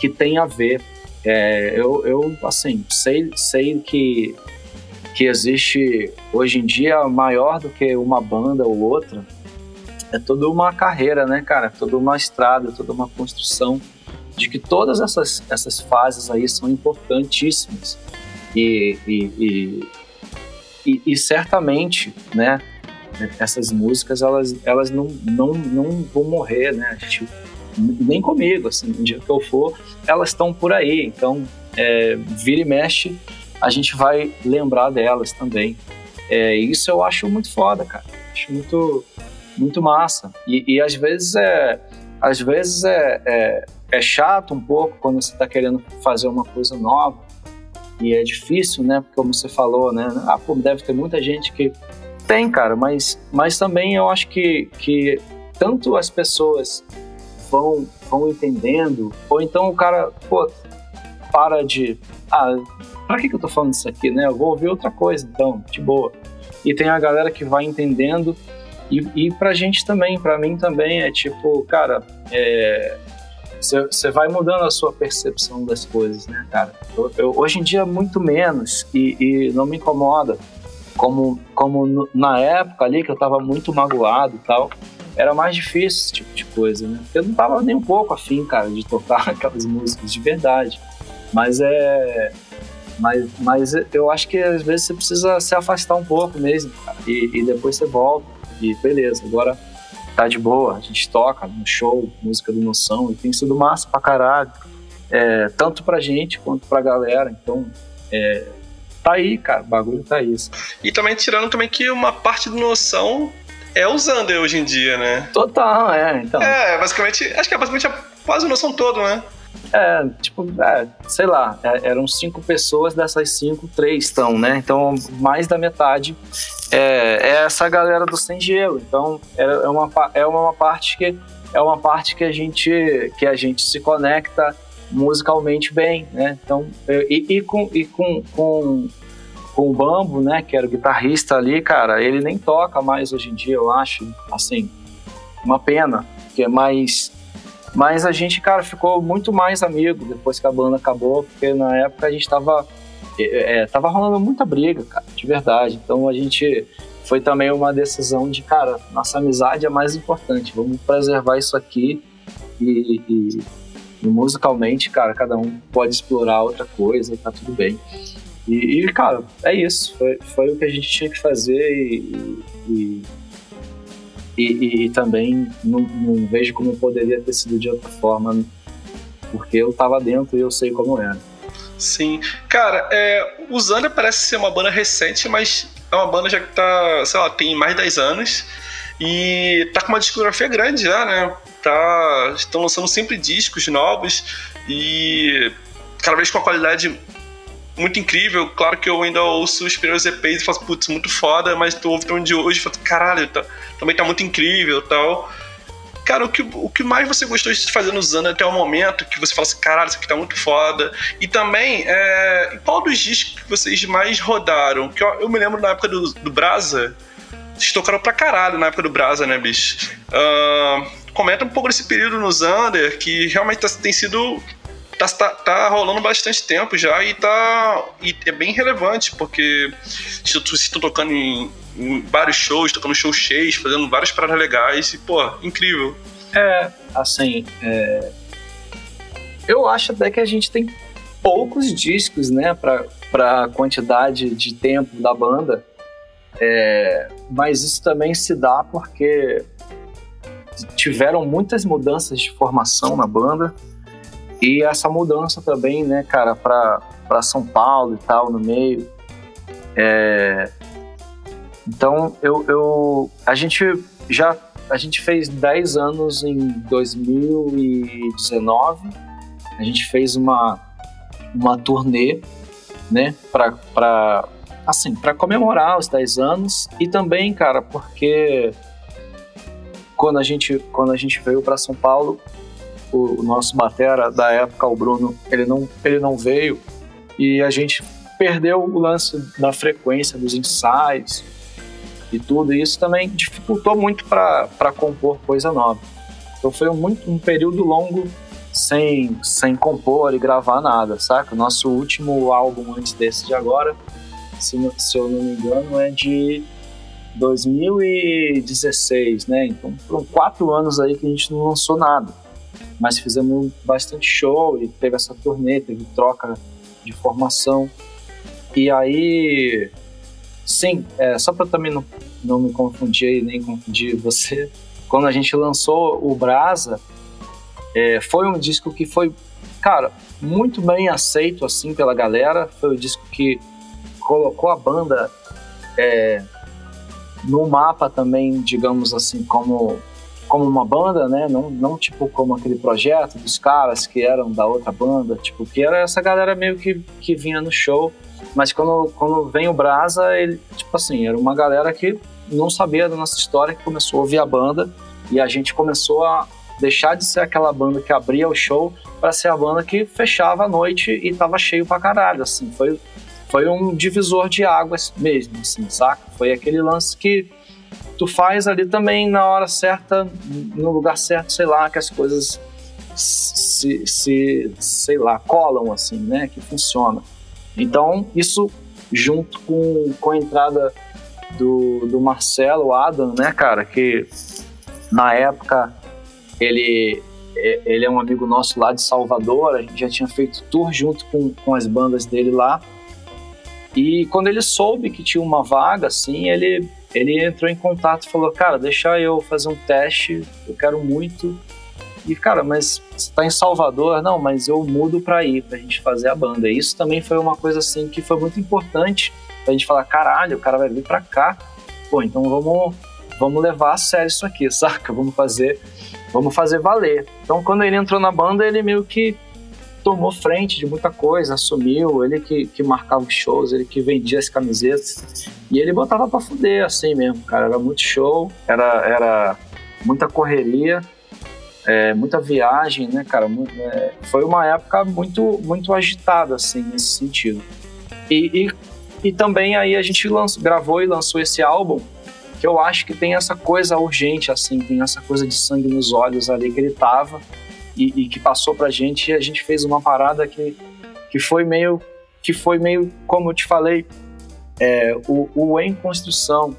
que tem a ver. É, eu, eu, assim, sei, sei que, que existe hoje em dia maior do que uma banda ou outra. É toda uma carreira, né, cara? Toda uma estrada, toda uma construção de que todas essas, essas fases aí são importantíssimas. E, e, e, e, certamente, né, essas músicas, elas, elas não, não, não vão morrer, né? Tipo, nem comigo, assim, no dia que eu for, elas estão por aí. Então, é, vira e mexe, a gente vai lembrar delas também. É, isso eu acho muito foda, cara. Acho muito, muito massa. E, e às vezes é, às vezes é, é, é chato um pouco quando você está querendo fazer uma coisa nova. E é difícil, né? Como você falou, né? Ah, pô, deve ter muita gente que tem, cara, mas, mas também eu acho que, que tanto as pessoas vão, vão entendendo, ou então o cara, pô, para de. Ah, pra que, que eu tô falando isso aqui, né? Eu vou ouvir outra coisa, então, de boa. E tem a galera que vai entendendo, e, e pra gente também, pra mim também, é tipo, cara, você é, vai mudando a sua percepção das coisas, né, cara? Eu, eu, hoje em dia, muito menos, e, e não me incomoda como, como na época ali que eu tava muito magoado e tal, era mais difícil esse tipo de coisa, né? Eu não tava nem um pouco afim, cara, de tocar (laughs) aquelas músicas de verdade. Mas é. Mas, mas eu acho que às vezes você precisa se afastar um pouco mesmo, cara, e, e depois você volta. E beleza, agora tá de boa, a gente toca no show, música do Noção, e tem sido massa pra caralho. É, tanto pra gente quanto pra galera. Então, é, tá aí, cara, o bagulho tá isso. E também tirando também que uma parte do noção é o Zander hoje em dia, né? Total, é, então. É, basicamente, acho que é basicamente quase a noção toda, né? É, tipo, é, sei lá, é, eram cinco pessoas, dessas cinco, três estão, né? Então, mais da metade é, é essa galera do sem gelo. Então, é, é, uma, é uma parte que é uma parte que a gente que a gente se conecta musicalmente bem, né? Então, e, e, com, e com, com, com o Bambo, né, que era o guitarrista ali, cara, ele nem toca mais hoje em dia, eu acho, assim, uma pena, que é mais... Mas a gente, cara, ficou muito mais amigo depois que a banda acabou, porque na época a gente tava... É, é tava rolando muita briga, cara, de verdade. Então a gente foi também uma decisão de, cara, nossa amizade é mais importante, vamos preservar isso aqui e, e e musicalmente, cara, cada um pode explorar outra coisa, tá tudo bem. E, e cara, é isso. Foi, foi o que a gente tinha que fazer e, e, e, e também não, não, vejo como poderia ter sido de outra forma, porque eu tava dentro e eu sei como era. Sim. Cara, é, o Zander parece ser uma banda recente, mas é uma banda já que tá, sei lá, tem mais de 10 anos e tá com uma discografia grande já, né? Tá, estão lançando sempre discos novos e cada vez com uma qualidade muito incrível. Claro que eu ainda ouço os primeiros EPs e falo, putz, muito foda, mas tu ouve um de hoje e falo, caralho, tá, também tá muito incrível tal. Cara, o que, o que mais você gostou de fazer no Zana até o momento, que você fala assim, caralho, isso aqui tá muito foda. E também, é, qual dos discos que vocês mais rodaram? Que eu, eu me lembro na época do, do Brasa, vocês tocaram pra caralho na época do Brasa, né, bicho? Uh, comenta um pouco desse período no Zander, que realmente tá, tem sido. Tá, tá, tá, rolando bastante tempo já e tá. E é bem relevante, porque vocês estão tocando em, em, vários shows, tocando shows cheios, fazendo várias paradas legais e, pô, incrível. É, assim. É... Eu acho até que a gente tem poucos discos, né, pra quantidade de tempo da banda. É, mas isso também se dá porque tiveram muitas mudanças de formação na banda e essa mudança também, né, cara, para São Paulo e tal no meio. É, então eu, eu a gente já a gente fez 10 anos em 2019. A gente fez uma uma turnê, né, para assim, para comemorar os 10 anos e também, cara, porque quando a gente, quando a gente veio para São Paulo, o, o, nosso batera da época, o Bruno, ele não, ele não veio e a gente perdeu o lance da frequência dos ensaios e tudo, e isso também dificultou muito para compor coisa nova. Então foi um, muito, um período longo sem, sem compor e gravar nada, saca? Nosso último álbum antes desse de agora, se, se eu não me engano, é de 2016, né? Então foram quatro anos aí que a gente não lançou nada. Mas fizemos bastante show e teve essa turnê, teve troca de formação. E aí, sim, é, só para também não, não me confundir e nem confundir você, quando a gente lançou o Brasa, é, foi um disco que foi, cara, muito bem aceito assim pela galera. Foi o disco que colocou a banda é, no mapa também, digamos assim, como como uma banda, né? Não, não tipo como aquele projeto dos caras que eram da outra banda, tipo, que era essa galera meio que, que vinha no show. Mas quando, quando vem o Brasa, ele, tipo assim, era uma galera que não sabia da nossa história, que começou a ouvir a banda e a gente começou a deixar de ser aquela banda que abria o show para ser a banda que fechava a noite e tava cheio pra caralho, assim. Foi, foi um divisor de águas mesmo, assim, saca? Foi aquele lance que tu faz ali também na hora certa, no lugar certo, sei lá, que as coisas se, se sei lá, colam assim, né? Que funciona. Então, isso junto com, com a entrada do, do Marcelo Adam, né, cara, que na época ele, ele é um amigo nosso lá de Salvador, a gente já tinha feito tour junto com, com as bandas dele lá. E quando ele soube que tinha uma vaga, assim, ele ele entrou em contato e falou: Cara, deixa eu fazer um teste, eu quero muito. E, cara, mas você tá em Salvador? Não, mas eu mudo pra ir, pra gente fazer a banda. E isso também foi uma coisa, assim, que foi muito importante pra gente falar: caralho, o cara vai vir pra cá. Pô, então vamos, vamos levar a sério isso aqui, (laughs) saca? Vamos fazer, vamos fazer valer. Então, quando ele entrou na banda, ele meio que tomou frente de muita coisa, assumiu, ele que, que marcava os shows, ele que vendia as camisetas. E ele botava pra fuder, assim mesmo, cara. Era muito show, era, era muita correria, é, muita viagem, né, cara? É, foi uma época muito, muito agitada, assim, nesse sentido. E, e, e também aí a gente lançou, gravou e lançou esse álbum, que eu acho que tem essa coisa urgente, assim, tem essa coisa de sangue nos olhos ali que ele tava e, e, que passou pra gente e a gente fez uma parada que, que foi meio que foi meio como eu te falei é, o, o em construção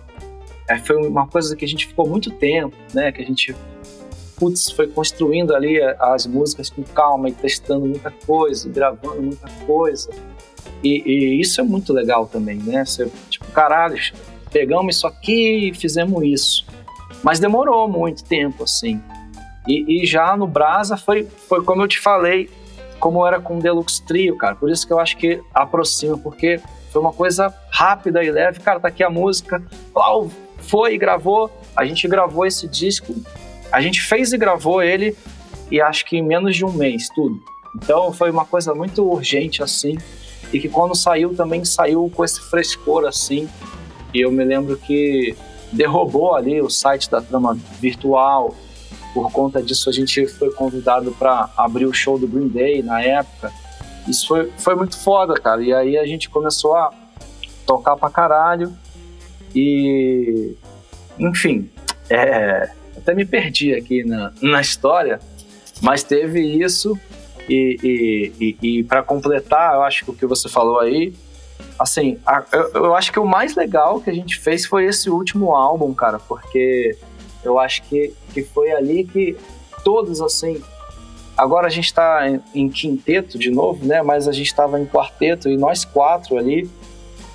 é, foi uma coisa que a gente ficou muito tempo né que a gente putz, foi construindo ali as músicas com calma e testando muita coisa gravando muita coisa. E, e isso é muito legal também né Você, tipo caralho pegamos isso aqui e fizemos isso. Mas demorou muito tempo assim e, e, já no Brasa foi, foi como eu te falei, como era com o Deluxe Trio, cara. Por isso que eu acho que aproxima, porque foi uma coisa rápida e leve. Cara, tá aqui a música. Uau, foi e gravou. A gente gravou esse disco. A gente fez e gravou ele e acho que em menos de um mês, tudo. Então foi uma coisa muito urgente assim. E que quando saiu também saiu com esse frescor assim. E eu me lembro que derrubou ali o site da trama virtual, por conta disso, a gente foi convidado para abrir o show do Green Day na época. Isso foi, foi muito foda, cara. E aí a gente começou a tocar pra caralho. E. Enfim, é, até me perdi aqui na, na história, mas teve isso. E, e, e, e para completar, eu acho que o que você falou aí, assim, a, eu, eu acho que o mais legal que a gente fez foi esse último álbum, cara, porque eu acho que, que foi ali que todos, assim. Agora a gente está em, em, quinteto de novo, né? Mas a gente estava em quarteto e nós quatro ali,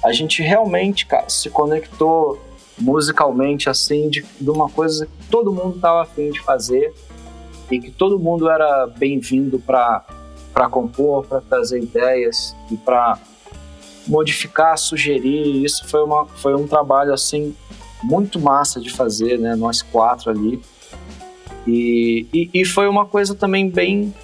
a gente realmente, cara, se conectou musicalmente, assim, de, de uma coisa que todo mundo estava afim de fazer e que todo mundo era bem-vindo para compor, para trazer ideias e para modificar, sugerir. Isso foi, uma, foi um trabalho assim muito massa de fazer, né? Nós quatro ali. E, e, e, foi uma coisa também bem,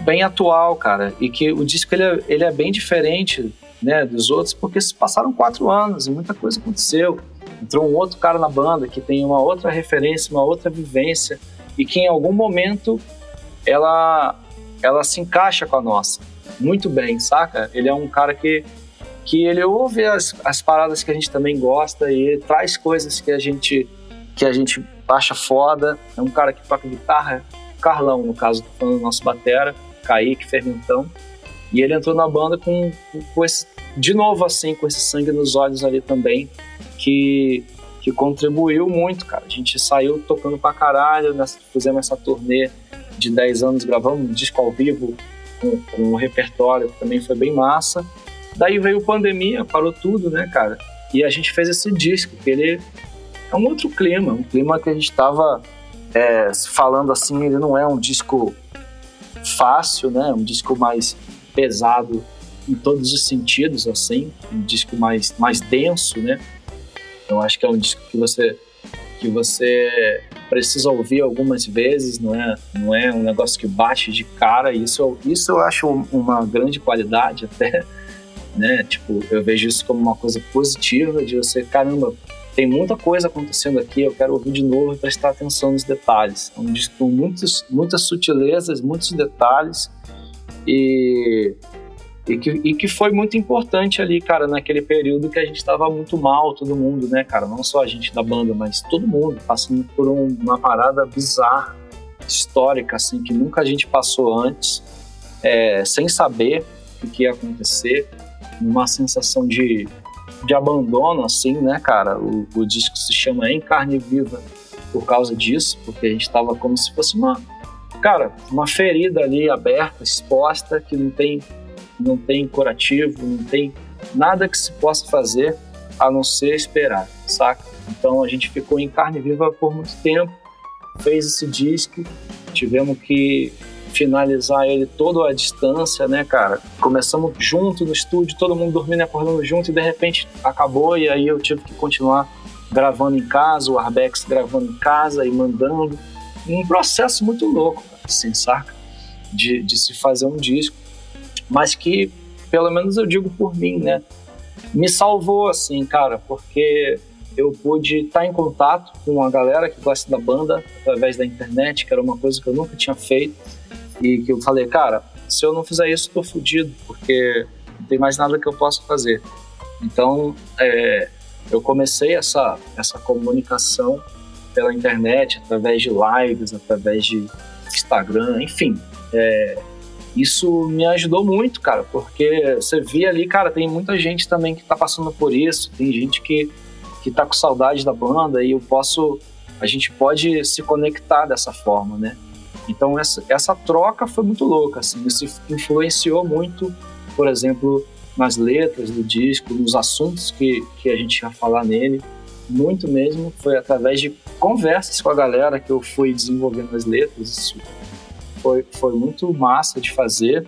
bem atual, cara. E que o disco ele é, ele é bem diferente né, dos outros, porque se passaram quatro anos e muita coisa aconteceu. Entrou um outro cara na banda que tem uma outra referência, uma outra vivência e que em algum momento ela ela se encaixa com a nossa muito bem, saca? Ele é um cara que que ele ouve as, as paradas que a gente também gosta e traz coisas que a gente que a gente acha foda. É um cara que toca guitarra, Carlão, no caso, do nosso batera, Kaique Fermentão. E ele entrou na banda com, com esse, de novo assim, com esse sangue nos olhos ali também, que, que contribuiu muito, cara. A gente saiu tocando pra caralho, nessa, fizemos essa turnê de 10 anos, gravamos um disco ao vivo com, com um repertório que também foi bem massa. Daí veio pandemia, parou tudo, né, cara? E a gente fez esse disco, que ele é um outro clima, um clima que a gente estava é, falando assim, ele não é um disco fácil, né? Um disco mais pesado em todos os sentidos, assim, um disco mais, mais denso, né? Eu acho que é um disco que você que você precisa ouvir algumas vezes, não é, não é um negócio que bate de cara. Isso, isso eu acho uma grande qualidade até, né? Tipo, eu vejo isso como uma coisa positiva de você, caramba, tem muita coisa acontecendo aqui, eu quero ouvir de novo e prestar atenção nos detalhes. É um disco com muitos, muitas sutilezas, muitos detalhes e, e, que, e que foi muito importante ali, cara, naquele período que a gente estava muito mal, todo mundo, né, cara? Não só a gente da banda, mas todo mundo passando por um, uma parada bizarra, histórica, assim, que nunca a gente passou antes, é, sem saber o que ia acontecer, uma sensação de, de abandono, assim, né, cara? O, o disco se chama Em Carne Viva por causa disso, porque a gente estava como se fosse uma cara, uma ferida ali aberta, exposta, que não tem, não tem curativo, não tem nada que se possa fazer a não ser esperar, saca? Então a gente ficou em carne viva por muito tempo, fez esse disco, tivemos que finalizar ele todo à distância, né, cara? Começamos junto no estúdio, todo mundo dormindo e acordando junto, e de repente acabou, e aí eu tive que continuar gravando em casa, o Arbex gravando em casa e mandando um processo muito louco, assim, saca? De, de se fazer um disco, mas que, pelo menos eu digo por mim, né? Me salvou, assim, cara, porque eu pude estar em contato com a galera que gosta da banda através da internet, que era uma coisa que eu nunca tinha feito, e que eu falei, cara, se eu não fizer isso, tô fudido, porque não tem mais nada que eu possa fazer. Então, é, eu comecei essa, essa comunicação pela internet, através de lives, através de Instagram, enfim. É, isso me ajudou muito, cara, porque você via ali, cara, tem muita gente também que tá passando por isso, tem gente que, que tá com saudade da banda e eu posso, a gente pode se conectar dessa forma, né? Então essa, essa troca foi muito louca, assim, isso influenciou muito, por exemplo, nas letras do disco, nos assuntos que, que a gente ia falar nele muito mesmo. Foi através de conversas com a galera que eu fui desenvolvendo as letras. Isso foi, foi muito massa de fazer.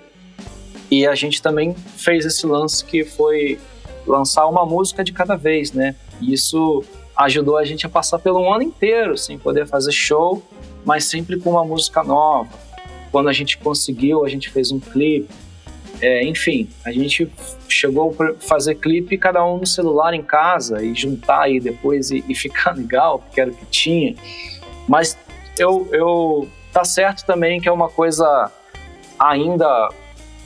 E a gente também fez esse lance que foi lançar uma música de cada vez, né? E isso ajudou a gente a passar pelo ano inteiro sem poder fazer show, mas sempre com uma música nova. Quando a gente conseguiu, a gente fez um clipe é, enfim, a gente chegou a fazer clipe cada um no celular em casa e juntar aí depois e, e ficar (laughs) legal, porque era o que tinha. Mas eu, eu tá certo também que é uma coisa ainda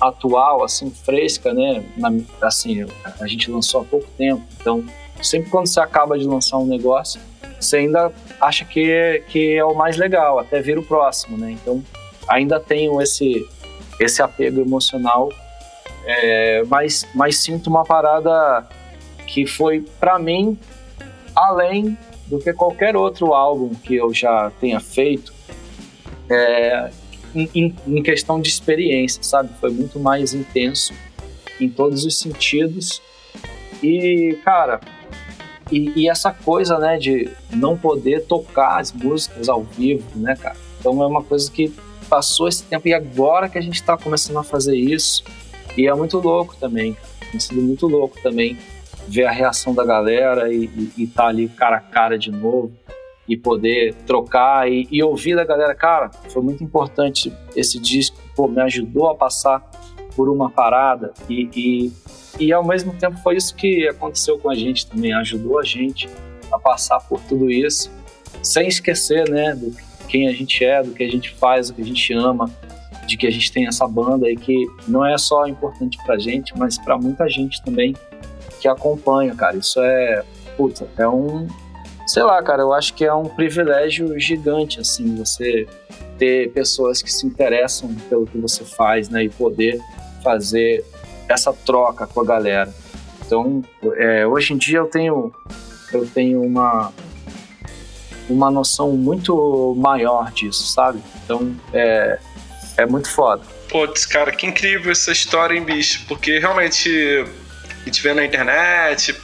atual, assim, fresca, né? Na, assim, a gente lançou há pouco tempo, então sempre quando você acaba de lançar um negócio, você ainda acha que, que é o mais legal, até vir o próximo, né? Então ainda tenho esse esse apego emocional é, mas, mas sinto uma parada que foi, para mim, além do que qualquer outro álbum que eu já tenha feito, é, em, em, questão de experiência, sabe? Foi muito mais intenso em todos os sentidos. E, cara, e, e, essa coisa, né, de não poder tocar as músicas ao vivo, né, cara? Então é uma coisa que passou esse tempo e agora que a gente está começando a fazer isso, e é muito louco também, tem sido muito louco também ver a reação da galera e estar tá ali cara a cara de novo e poder trocar e, e, ouvir da galera, cara, foi muito importante esse disco, pô, me ajudou a passar por uma parada e, e, e ao mesmo tempo foi isso que aconteceu com a gente também, ajudou a gente a passar por tudo isso, sem esquecer, né, do quem a gente é, do que a gente faz, do que a gente ama, de que a gente tem essa banda e que não é só importante pra gente, mas para muita gente também que acompanha, cara. Isso é, puta, é um, sei lá, cara, eu acho que é um privilégio gigante, assim, você ter pessoas que se interessam pelo que você faz, né, e poder fazer essa troca com a galera. Então, é, hoje em dia eu tenho, eu tenho uma uma noção muito maior disso, sabe? Então, é, é muito foda. Putz, cara, que incrível essa história, hein, bicho? Porque realmente a gente vê na internet,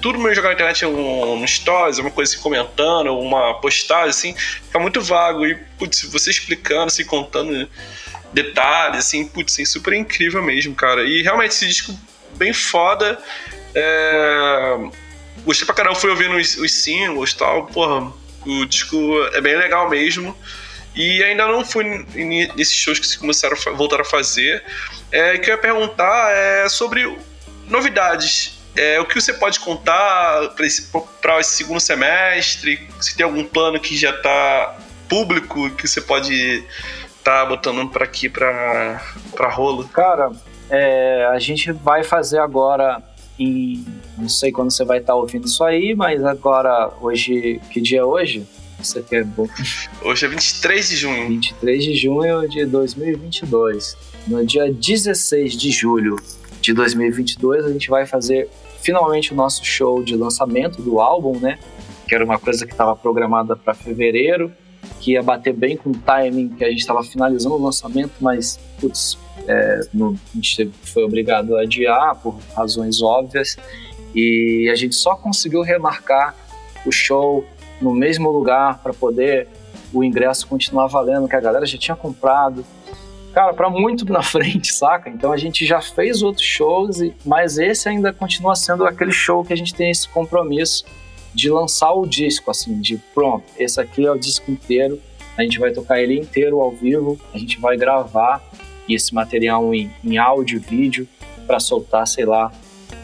tudo meio jogar na internet um, um stories, uma coisa assim comentando, uma postagem, assim, fica muito vago. E, putz, você explicando, assim, contando detalhes, assim, putz, assim, super incrível mesmo, cara. E realmente esse disco bem foda. É... Gostei pra caramba, fui ouvindo os, os singles e tal, porra, o disco é bem legal mesmo. E ainda não fui nesses shows que começaram a voltar a fazer. É, que eu ia perguntar é sobre novidades. É, o que você pode contar para esse, esse, segundo semestre? Se tem algum plano que já está público que você pode tá botando para aqui para rolo? Cara, é, a gente vai fazer agora em. Não sei quando você vai estar tá ouvindo isso aí, mas agora, hoje. Que dia é hoje? Isso aqui é bom. Hoje é 23 de junho. 23 de junho de 2022. No dia 16 de julho de 2022, a gente vai fazer finalmente o nosso show de lançamento do álbum, né? Que era uma coisa que estava programada para fevereiro, que ia bater bem com o timing que a gente estava finalizando o lançamento, mas, putz, é, no, a gente foi obrigado a adiar por razões óbvias e a gente só conseguiu remarcar o show no mesmo lugar para poder o ingresso continuar valendo, que a galera já tinha comprado. Cara, para muito na (laughs) frente, saca? Então a gente já fez outros shows, mas esse ainda continua sendo aquele show que a gente tem esse compromisso de lançar o disco, assim, de pronto, esse aqui é o disco inteiro, a gente vai tocar ele inteiro ao vivo, a gente vai gravar esse material em, em áudio, vídeo, para soltar, sei lá,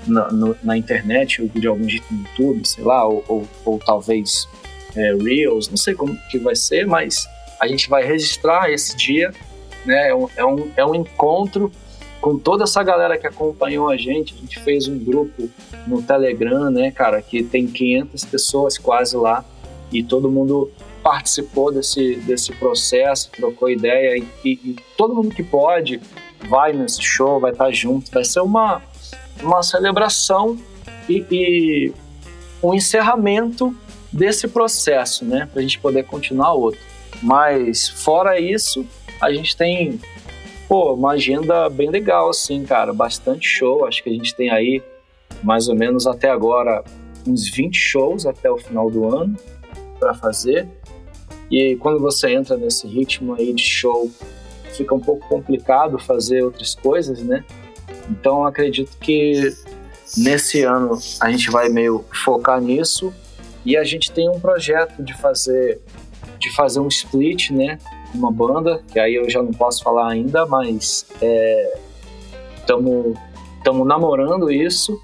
na, no, na internet, ou de algum jeito no YouTube, sei lá, ou, ou, ou talvez é, Reels, não sei como que vai ser, mas a gente vai registrar esse dia, né? É um, é um, é um encontro com toda essa galera que acompanhou a gente. A gente fez um grupo no Telegram, né, cara, que tem 500 pessoas quase lá e todo mundo participou desse, desse processo, trocou ideia e, e, e todo mundo que pode vai nesse show, vai estar junto. Vai ser uma, uma celebração e, e um encerramento desse processo, né, para a gente poder continuar outro. Mas fora isso, a gente tem pô, uma agenda bem legal, assim, cara, bastante show. Acho que a gente tem aí mais ou menos até agora uns 20 shows até o final do ano para fazer. E quando você entra nesse ritmo aí de show, fica um pouco complicado fazer outras coisas, né? Então acredito que nesse ano a gente vai meio focar nisso e a gente tem um projeto de fazer de fazer um split, né? Uma banda, que aí eu já não posso falar ainda, mas estamos é, namorando isso.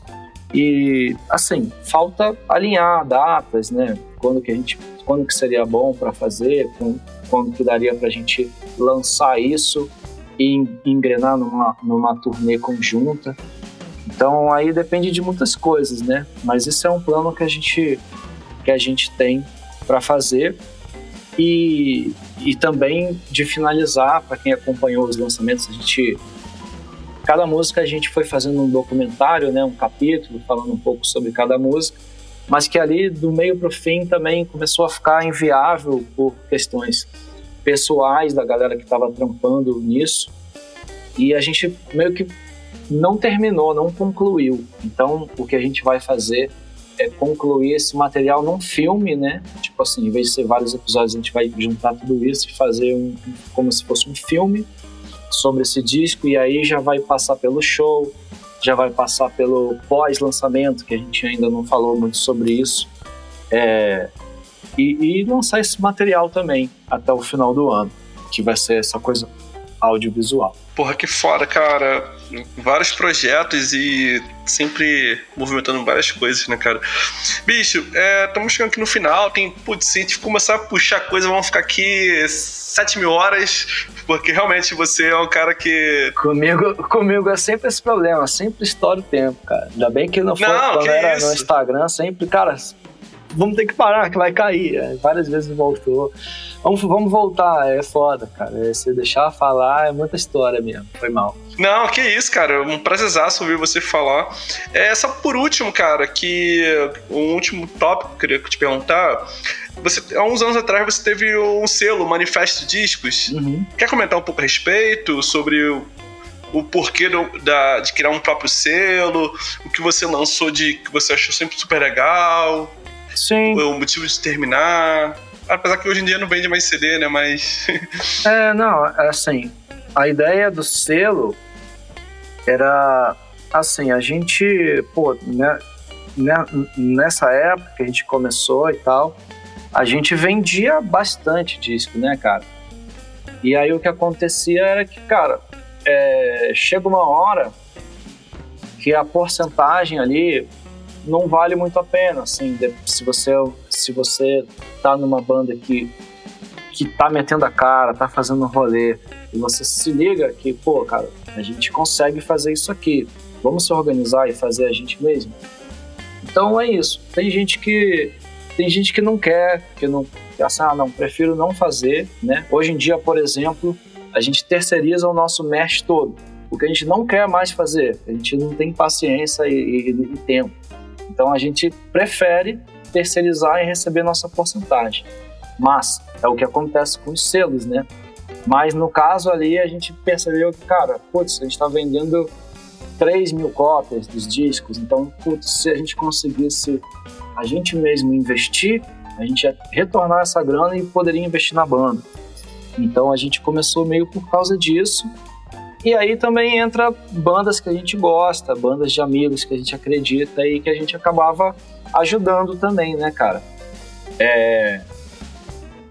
E assim, falta alinhar datas, né? Quando que a gente, quando que seria bom para fazer, quando que daria para a gente lançar isso e engrenar numa, numa turnê conjunta. Então aí depende de muitas coisas, né? Mas isso é um plano que a gente que a gente tem para fazer e, e também de finalizar para quem acompanhou os lançamentos a gente cada música a gente foi fazendo um documentário né um capítulo falando um pouco sobre cada música mas que ali do meio para o fim também começou a ficar inviável por questões pessoais da galera que estava trampando nisso e a gente meio que não terminou, não concluiu. Então, o que a gente vai fazer é, concluir esse material num filme, né? Tipo assim, em vez de ser vários episódios, a gente vai juntar tudo isso e fazer um, como se fosse um filme sobre esse disco e aí já vai passar pelo show, já vai passar pelo pós-lançamento, que a gente ainda não falou muito sobre isso, é, e, e lançar esse material também até o final do ano, que vai ser essa coisa audiovisual. Porra, que foda, cara. Vários projetos e sempre movimentando várias coisas, né, cara? Bicho, estamos é, chegando aqui no final. Tem, putz, se a gente começar a puxar coisa, vamos ficar aqui sete mil horas, porque realmente você é um cara que. Comigo, comigo é sempre esse problema, sempre estoura o tempo, cara. Ainda bem que não foi não, quando era isso? no Instagram, sempre, cara, vamos ter que parar, que vai cair. É, várias vezes voltou. Vamos, vamos voltar, é foda, cara. É, se deixar falar é muita história mesmo. Foi mal. Não, que isso, cara. Um prazerzaço ouvir você falar. É, só por último, cara, que um último tópico que eu queria te perguntar. Você, há uns anos atrás você teve um selo, Manifesto Discos. Uhum. Quer comentar um pouco a respeito sobre o, o porquê do, da, de criar um próprio selo, o que você lançou de que você achou sempre super legal? Sim. O motivo de terminar. Apesar que hoje em dia não vende mais CD, né? Mas. (laughs) é, não, é assim. A ideia do selo era assim, a gente, pô, né, né, nessa época que a gente começou e tal, a gente vendia bastante disco, né, cara? E aí o que acontecia era que, cara, é, chega uma hora que a porcentagem ali não vale muito a pena, assim, se você se você tá numa banda que que tá metendo a cara, tá fazendo um rolê e você se liga que, pô, cara, a gente consegue fazer isso aqui. Vamos se organizar e fazer a gente mesmo. Então é isso. Tem gente que tem gente que não quer, que não, assim, ah, não, prefiro não fazer, né? Hoje em dia, por exemplo, a gente terceiriza o nosso mesh todo, porque a gente não quer mais fazer, a gente não tem paciência e, e, e tempo. Então a gente prefere terceirizar e receber nossa porcentagem. Mas é o que acontece com os selos, né? Mas no caso ali a gente percebeu que, cara, putz, a gente está vendendo 3 mil cópias dos discos, então, putz, se a gente conseguisse a gente mesmo investir, a gente ia retornar essa grana e poderia investir na banda. Então a gente começou meio por causa disso e aí também entra bandas que a gente gosta, bandas de amigos que a gente acredita e que a gente acabava ajudando também, né, cara? É...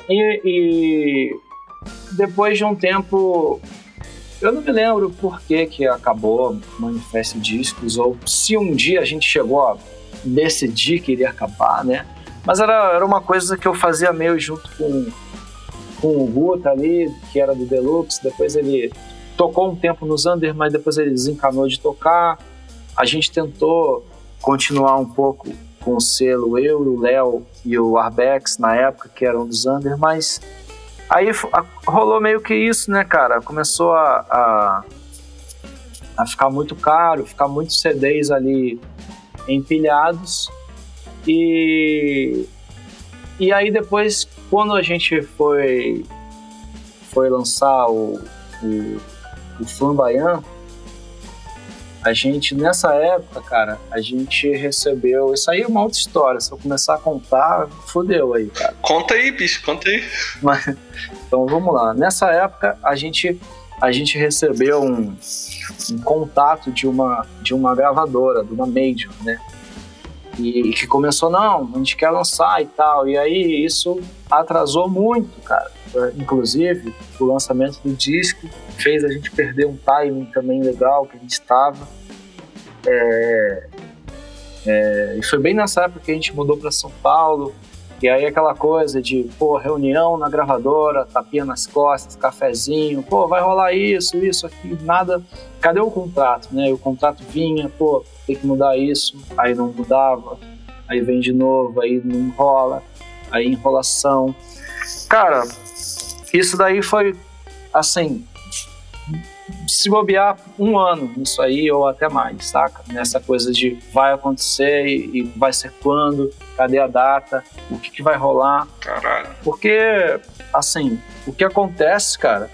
E, e depois de um tempo, eu não me lembro por que, que acabou Manifesto Discos, ou se um dia a gente chegou a decidir que iria acabar, né? Mas era, era uma coisa que eu fazia meio junto com, com o Guta ali, que era do Deluxe, depois ele tocou um tempo no Zander, mas depois ele desencanou de tocar. A gente tentou continuar um pouco com o selo, eu, o Léo e o Arbex na época, que eram do Zander, mas aí rolou meio que isso, né, cara? Começou a, a, a ficar muito caro, ficar muitos CDs ali empilhados e e aí depois quando a gente foi foi lançar o, o o Flamboyant, a gente, nessa época, cara, a gente recebeu. Isso aí é uma outra história. Se eu começar a contar, fodeu aí, cara. Conta aí, bicho, conta aí. Mas, então vamos lá. Nessa época, a gente, a gente recebeu um, um contato de uma, de uma gravadora, de uma major, né? E, e que começou, não, a gente quer lançar e tal. E aí isso atrasou muito, cara inclusive o lançamento do disco fez a gente perder um timing também legal que a gente estava. É, é, e foi bem nessa época que a gente mudou para São Paulo. E aí aquela coisa de, pô, reunião na gravadora, tapinha nas costas, cafezinho, pô, vai rolar isso, isso aqui, nada. Cadê o contrato, né? O contrato vinha, pô, tem que mudar isso, aí não mudava, aí vem de novo, aí não enrola, aí enrolação. Cara, isso daí foi, assim, se bobear um ano nisso aí ou até mais, saca? Nessa coisa de vai acontecer e, e vai ser quando, cadê a data, o que, que vai rolar. Caralho. Porque, assim, o que acontece, cara,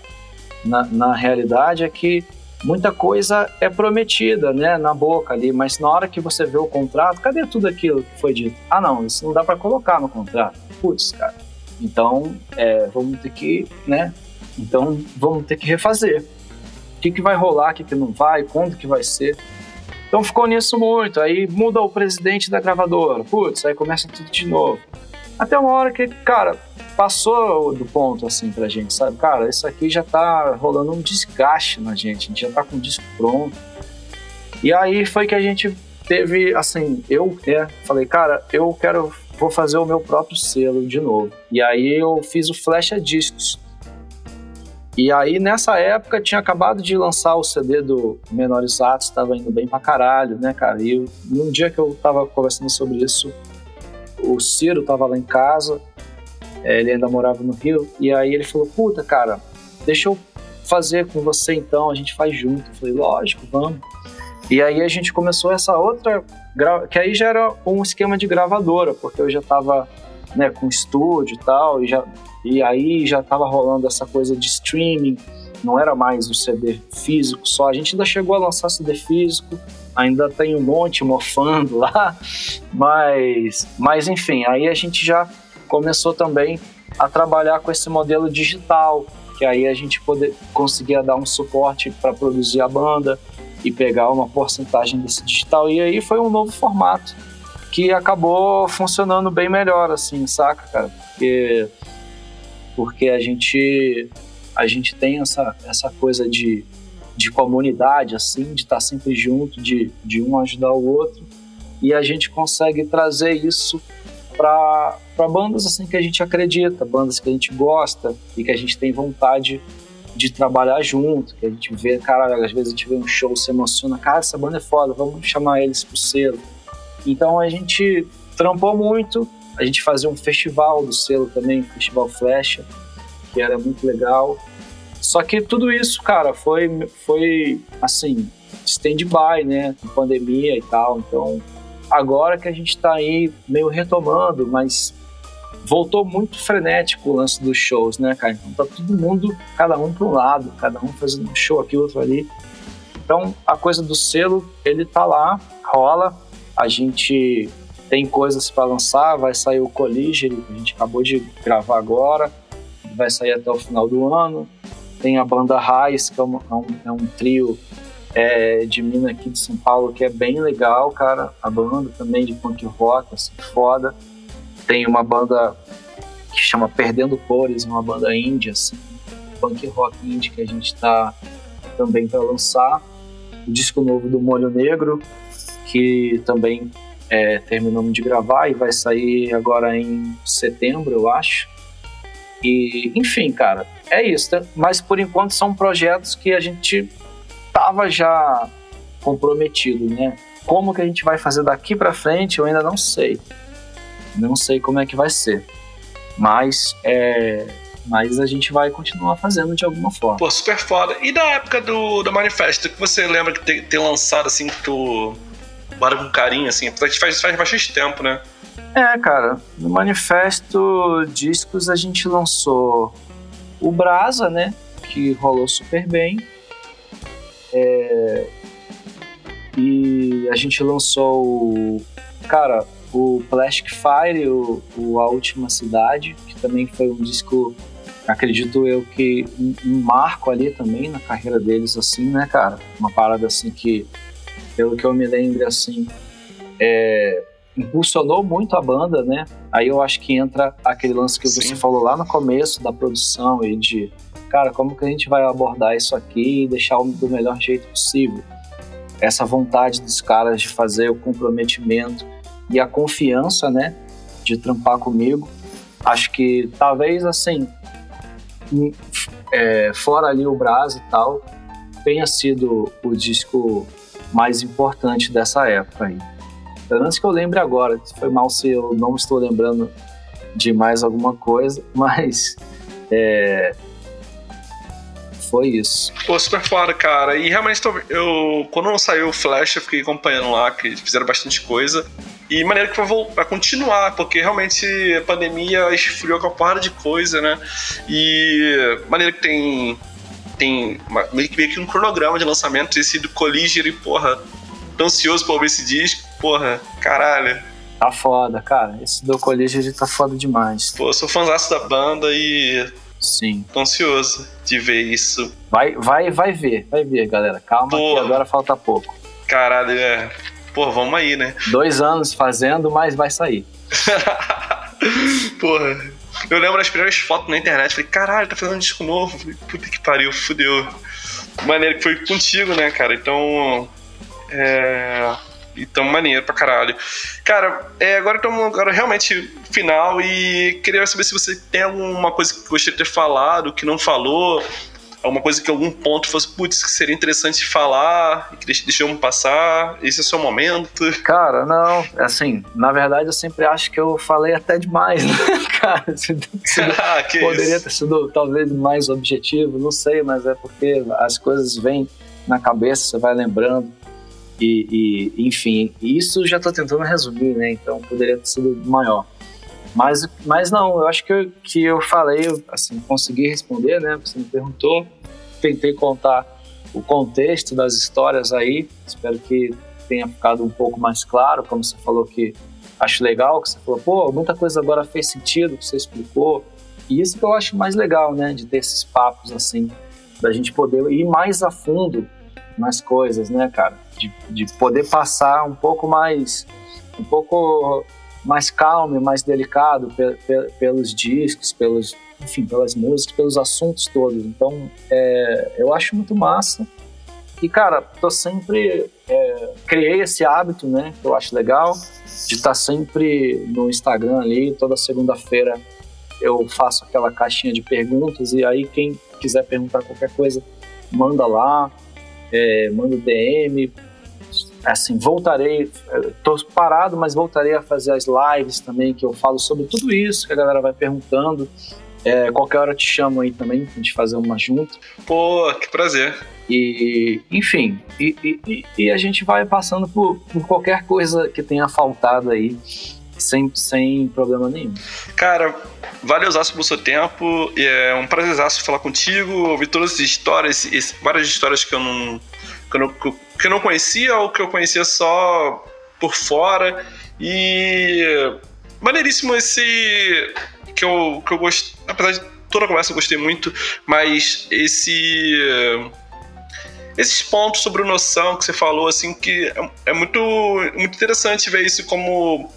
na, na realidade é que muita coisa é prometida, né, na boca ali, mas na hora que você vê o contrato, cadê tudo aquilo que foi dito? Ah, não, isso não dá para colocar no contrato. Putz, cara então, é, vamos ter que, né? Então, vamos ter que refazer. O que, que vai rolar, o que, que não vai, quando que vai ser. Então ficou nisso muito. Aí muda o presidente da gravadora. Putz, aí começa tudo de novo. Até uma hora que, cara, passou do ponto, assim, pra gente, sabe? Cara, isso aqui já tá rolando um desgaste na gente, a gente já tá com o disco pronto. E aí foi que a gente teve, assim, eu né, falei, cara, eu quero, vou fazer o meu próprio selo de novo. E aí eu fiz o Flecha Discos. E aí nessa época tinha acabado de lançar o CD do Menores Atos, tava indo bem pra caralho, né, cara? E num dia que eu tava conversando sobre isso, o Ciro tava lá em casa, é, ele ainda morava no Rio, e aí ele falou, puta, cara, deixa eu fazer com você então, a gente faz junto. Eu falei, lógico, vamos. E aí a gente começou essa outra, que aí já era um esquema de gravadora, porque eu já estava né, com estúdio e tal, e, já, e aí já estava rolando essa coisa de streaming, não era mais o CD físico só, a gente ainda chegou a lançar CD físico, ainda tem um monte mofando lá, (laughs) mas, mas enfim, aí a gente já começou também a trabalhar com esse modelo digital, que aí a gente poder, conseguia dar um suporte para produzir a banda, e pegar uma porcentagem desse digital. E aí foi um novo formato que acabou funcionando bem melhor, assim, saca, cara? Porque, porque a gente a gente tem essa, essa coisa de, de comunidade, assim, de estar sempre junto, de, de um ajudar o outro, e a gente consegue trazer isso para bandas assim que a gente acredita, bandas que a gente gosta e que a gente tem vontade de trabalhar junto, que a gente vê, cara, às vezes a gente vê um show, se emociona, cara, essa banda é foda, vamos chamar eles pro selo. Então a gente trampou muito, a gente fazia um festival do selo também, Festival Flecha, que era muito legal. Só que tudo isso, cara, foi, foi assim, stand-by, né, pandemia e tal. Então, agora que a gente tá aí meio retomando, mas voltou muito frenético o lance dos shows, né, cara? Então tá todo mundo, cada um para um lado, cada um fazendo um show aqui, outro ali. Então a coisa do selo, ele tá lá, rola. A gente tem coisas para lançar, vai sair o Colliger, que a gente acabou de gravar agora, vai sair até o final do ano. Tem a banda Raiz, que é, é um, é um trio é, de mina aqui de São Paulo, que é bem legal, cara. A banda também de punk rock, assim, foda tem uma banda que chama Perdendo Cores, uma banda índia, assim, punk rock indie que a gente está também para lançar. O disco novo do Molho Negro, que também é, terminamos de gravar e vai sair agora em setembro, eu acho. E, enfim, cara, é isso. Mas por enquanto são projetos que a gente tava já comprometido, né? Como que a gente vai fazer daqui para frente, eu ainda não sei. Não sei como é que vai ser. Mas é, mas a gente vai continuar fazendo de alguma forma. Pô, super foda. E da época do, do Manifesto, que você lembra de ter, lançado assim, que tu. Bora com carinho, assim, faz, faz bastante tempo, né? É, cara, no Manifesto Discos a gente lançou o Brasa, né? Que rolou super bem. É, e a gente lançou o. Cara, o Plastic Fire, o, o, A Última Cidade, que também foi um disco, acredito eu, que um, um, marco ali também na carreira deles, assim, né, cara? Uma parada assim que, pelo que eu me lembro, assim, é, impulsionou muito a banda, né? Aí eu acho que entra aquele lance que Sim. você falou lá no começo da produção e de, cara, como que a gente vai abordar isso aqui e deixar do melhor jeito possível? Essa vontade dos caras de fazer o comprometimento e a confiança, né, de trampar comigo. Acho que talvez assim, é, fora ali o Brás e tal, tenha sido o disco mais importante dessa época aí. Pelo menos que eu lembre agora, foi mal se eu não estou lembrando de mais alguma coisa, (laughs) mas é, foi isso. Pô, super foda, cara. E realmente, eu, quando saiu o Flash, eu fiquei acompanhando lá, que fizeram bastante coisa. E maneira que vai, vai continuar, porque realmente a pandemia esfriou com a porrada de coisa, né? E maneira que tem. Tem meio que, meio que um cronograma de lançamento, esse do Colliger, e porra, tô ansioso pra ouvir esse disco, porra, caralho. Tá foda, cara. Esse do Colliger tá foda demais. Pô, sou fãzaço da banda e. Sim. Tô ansioso de ver isso. Vai, vai, vai ver, vai ver, galera. Calma que agora falta pouco. Caralho, é. Pô, vamos aí, né? Dois anos fazendo, mas vai sair. (laughs) Porra, Eu lembro das primeiras fotos na internet, falei, caralho, tá fazendo um disco novo. Falei, puta que pariu, fudeu. Maneiro que foi contigo, né, cara? Então. É. Então, maneiro pra caralho. Cara, é, agora estamos agora realmente final e queria saber se você tem alguma coisa que gostaria de ter falado, que não falou, alguma coisa que algum ponto fosse, putz, que seria interessante falar e que deixamos passar, esse é o seu momento. Cara, não, assim, na verdade eu sempre acho que eu falei até demais, né, (laughs) cara? (laughs) ah, poderia isso? ter sido talvez mais objetivo, não sei, mas é porque as coisas vêm na cabeça, você vai lembrando. E, e enfim, isso já estou tentando resumir, né? Então poderia ter sido maior. Mas, mas não, eu acho que eu, que eu falei, assim, consegui responder, né? Você me perguntou, tentei contar o contexto das histórias aí, espero que tenha ficado um pouco mais claro, como você falou que acho legal, que você falou, pô, muita coisa agora fez sentido, que você explicou, e isso que eu acho mais legal, né, de ter esses papos assim, da gente poder ir mais a fundo nas coisas, né, cara, de, de poder passar um pouco mais, um pouco mais calmo e mais delicado pe pe pelos discos, pelos, enfim, pelas músicas, pelos assuntos todos. Então, é, eu acho muito massa. E, cara, tô sempre. É, criei esse hábito, né? Que eu acho legal, de estar tá sempre no Instagram ali. Toda segunda-feira eu faço aquela caixinha de perguntas. E aí, quem quiser perguntar qualquer coisa, manda lá, é, manda DM, assim, voltarei, estou parado, mas voltarei a fazer as lives também, que eu falo sobre tudo isso, que a galera vai perguntando. É, qualquer hora eu te chamo aí também, pra gente fazer uma junto. Pô, que prazer. E, enfim, e, e, e a gente vai passando por, por, qualquer coisa que tenha faltado aí, sem, sem problema nenhum. Cara, valeu pelo seu tempo, é um prazerzaço falar contigo, ouvir todas as histórias, várias histórias que eu não que eu, não, que eu não conhecia ou que eu conhecia só por fora. E maneiríssimo esse que eu, que eu gostei, apesar de toda a conversa eu gostei muito, mas esse esses pontos sobre noção que você falou assim que é, é muito muito interessante ver isso como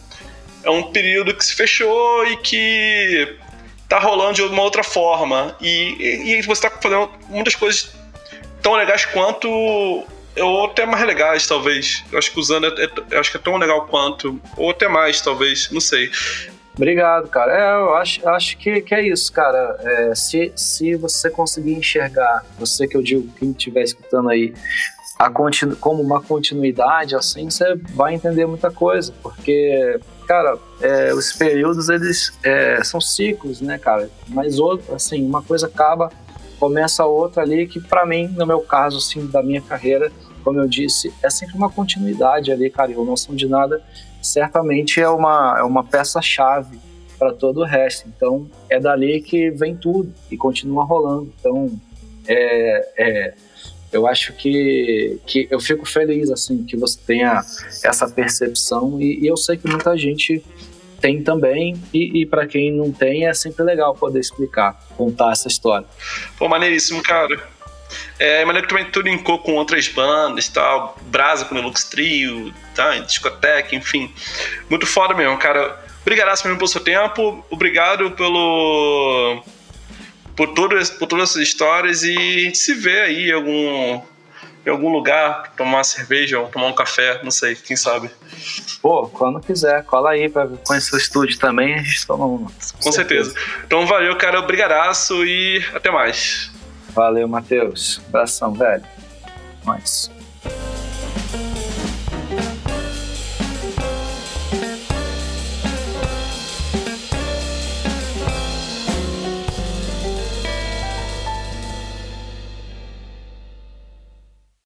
é um período que se fechou e que tá rolando de uma outra forma e, e, e você tá fazendo muitas coisas tão legais quanto ou até mais legais, talvez. Eu acho que usando é, é, acho que é tão legal quanto, ou até mais, talvez, não sei. Obrigado, cara. É, eu acho, acho que, que é isso, cara. É, se, se você conseguir enxergar, você que eu digo, quem estiver escutando aí, continu, como uma continuidade, assim, você vai entender muita coisa, porque, cara, é, os períodos, eles é, são ciclos, né, cara? Mas, outro, assim, uma coisa acaba começa outra ali que para mim, no meu caso, assim, da minha carreira, como eu disse, é sempre uma continuidade ali, cara, e o Noção de Nada certamente é uma, é uma peça-chave para todo o resto. Então, é dali que vem tudo e continua rolando. Então, é, é, eu acho que, que eu fico feliz, assim, que você tenha essa percepção e, e eu sei que muita gente tem também, e, e para quem não tem, é sempre legal poder explicar, contar essa história. Pô, maneiríssimo, cara. É maneiro que também tu linkou com outras bandas tal, Brasa com o Lux Trio, tá, discoteca, enfim. Muito foda mesmo, cara. Obrigado mesmo pelo seu tempo, obrigado pelo. por, todo, por todas essas histórias e a gente se vê aí em algum, em algum lugar, tomar uma cerveja ou tomar um café, não sei, quem sabe. Pô, quando quiser, cola aí pra conhecer o estúdio também, a gente toma uma. Com, Com certeza. certeza. Então valeu, cara, obrigadaço e até mais. Valeu, Matheus. Abração, velho. Mais.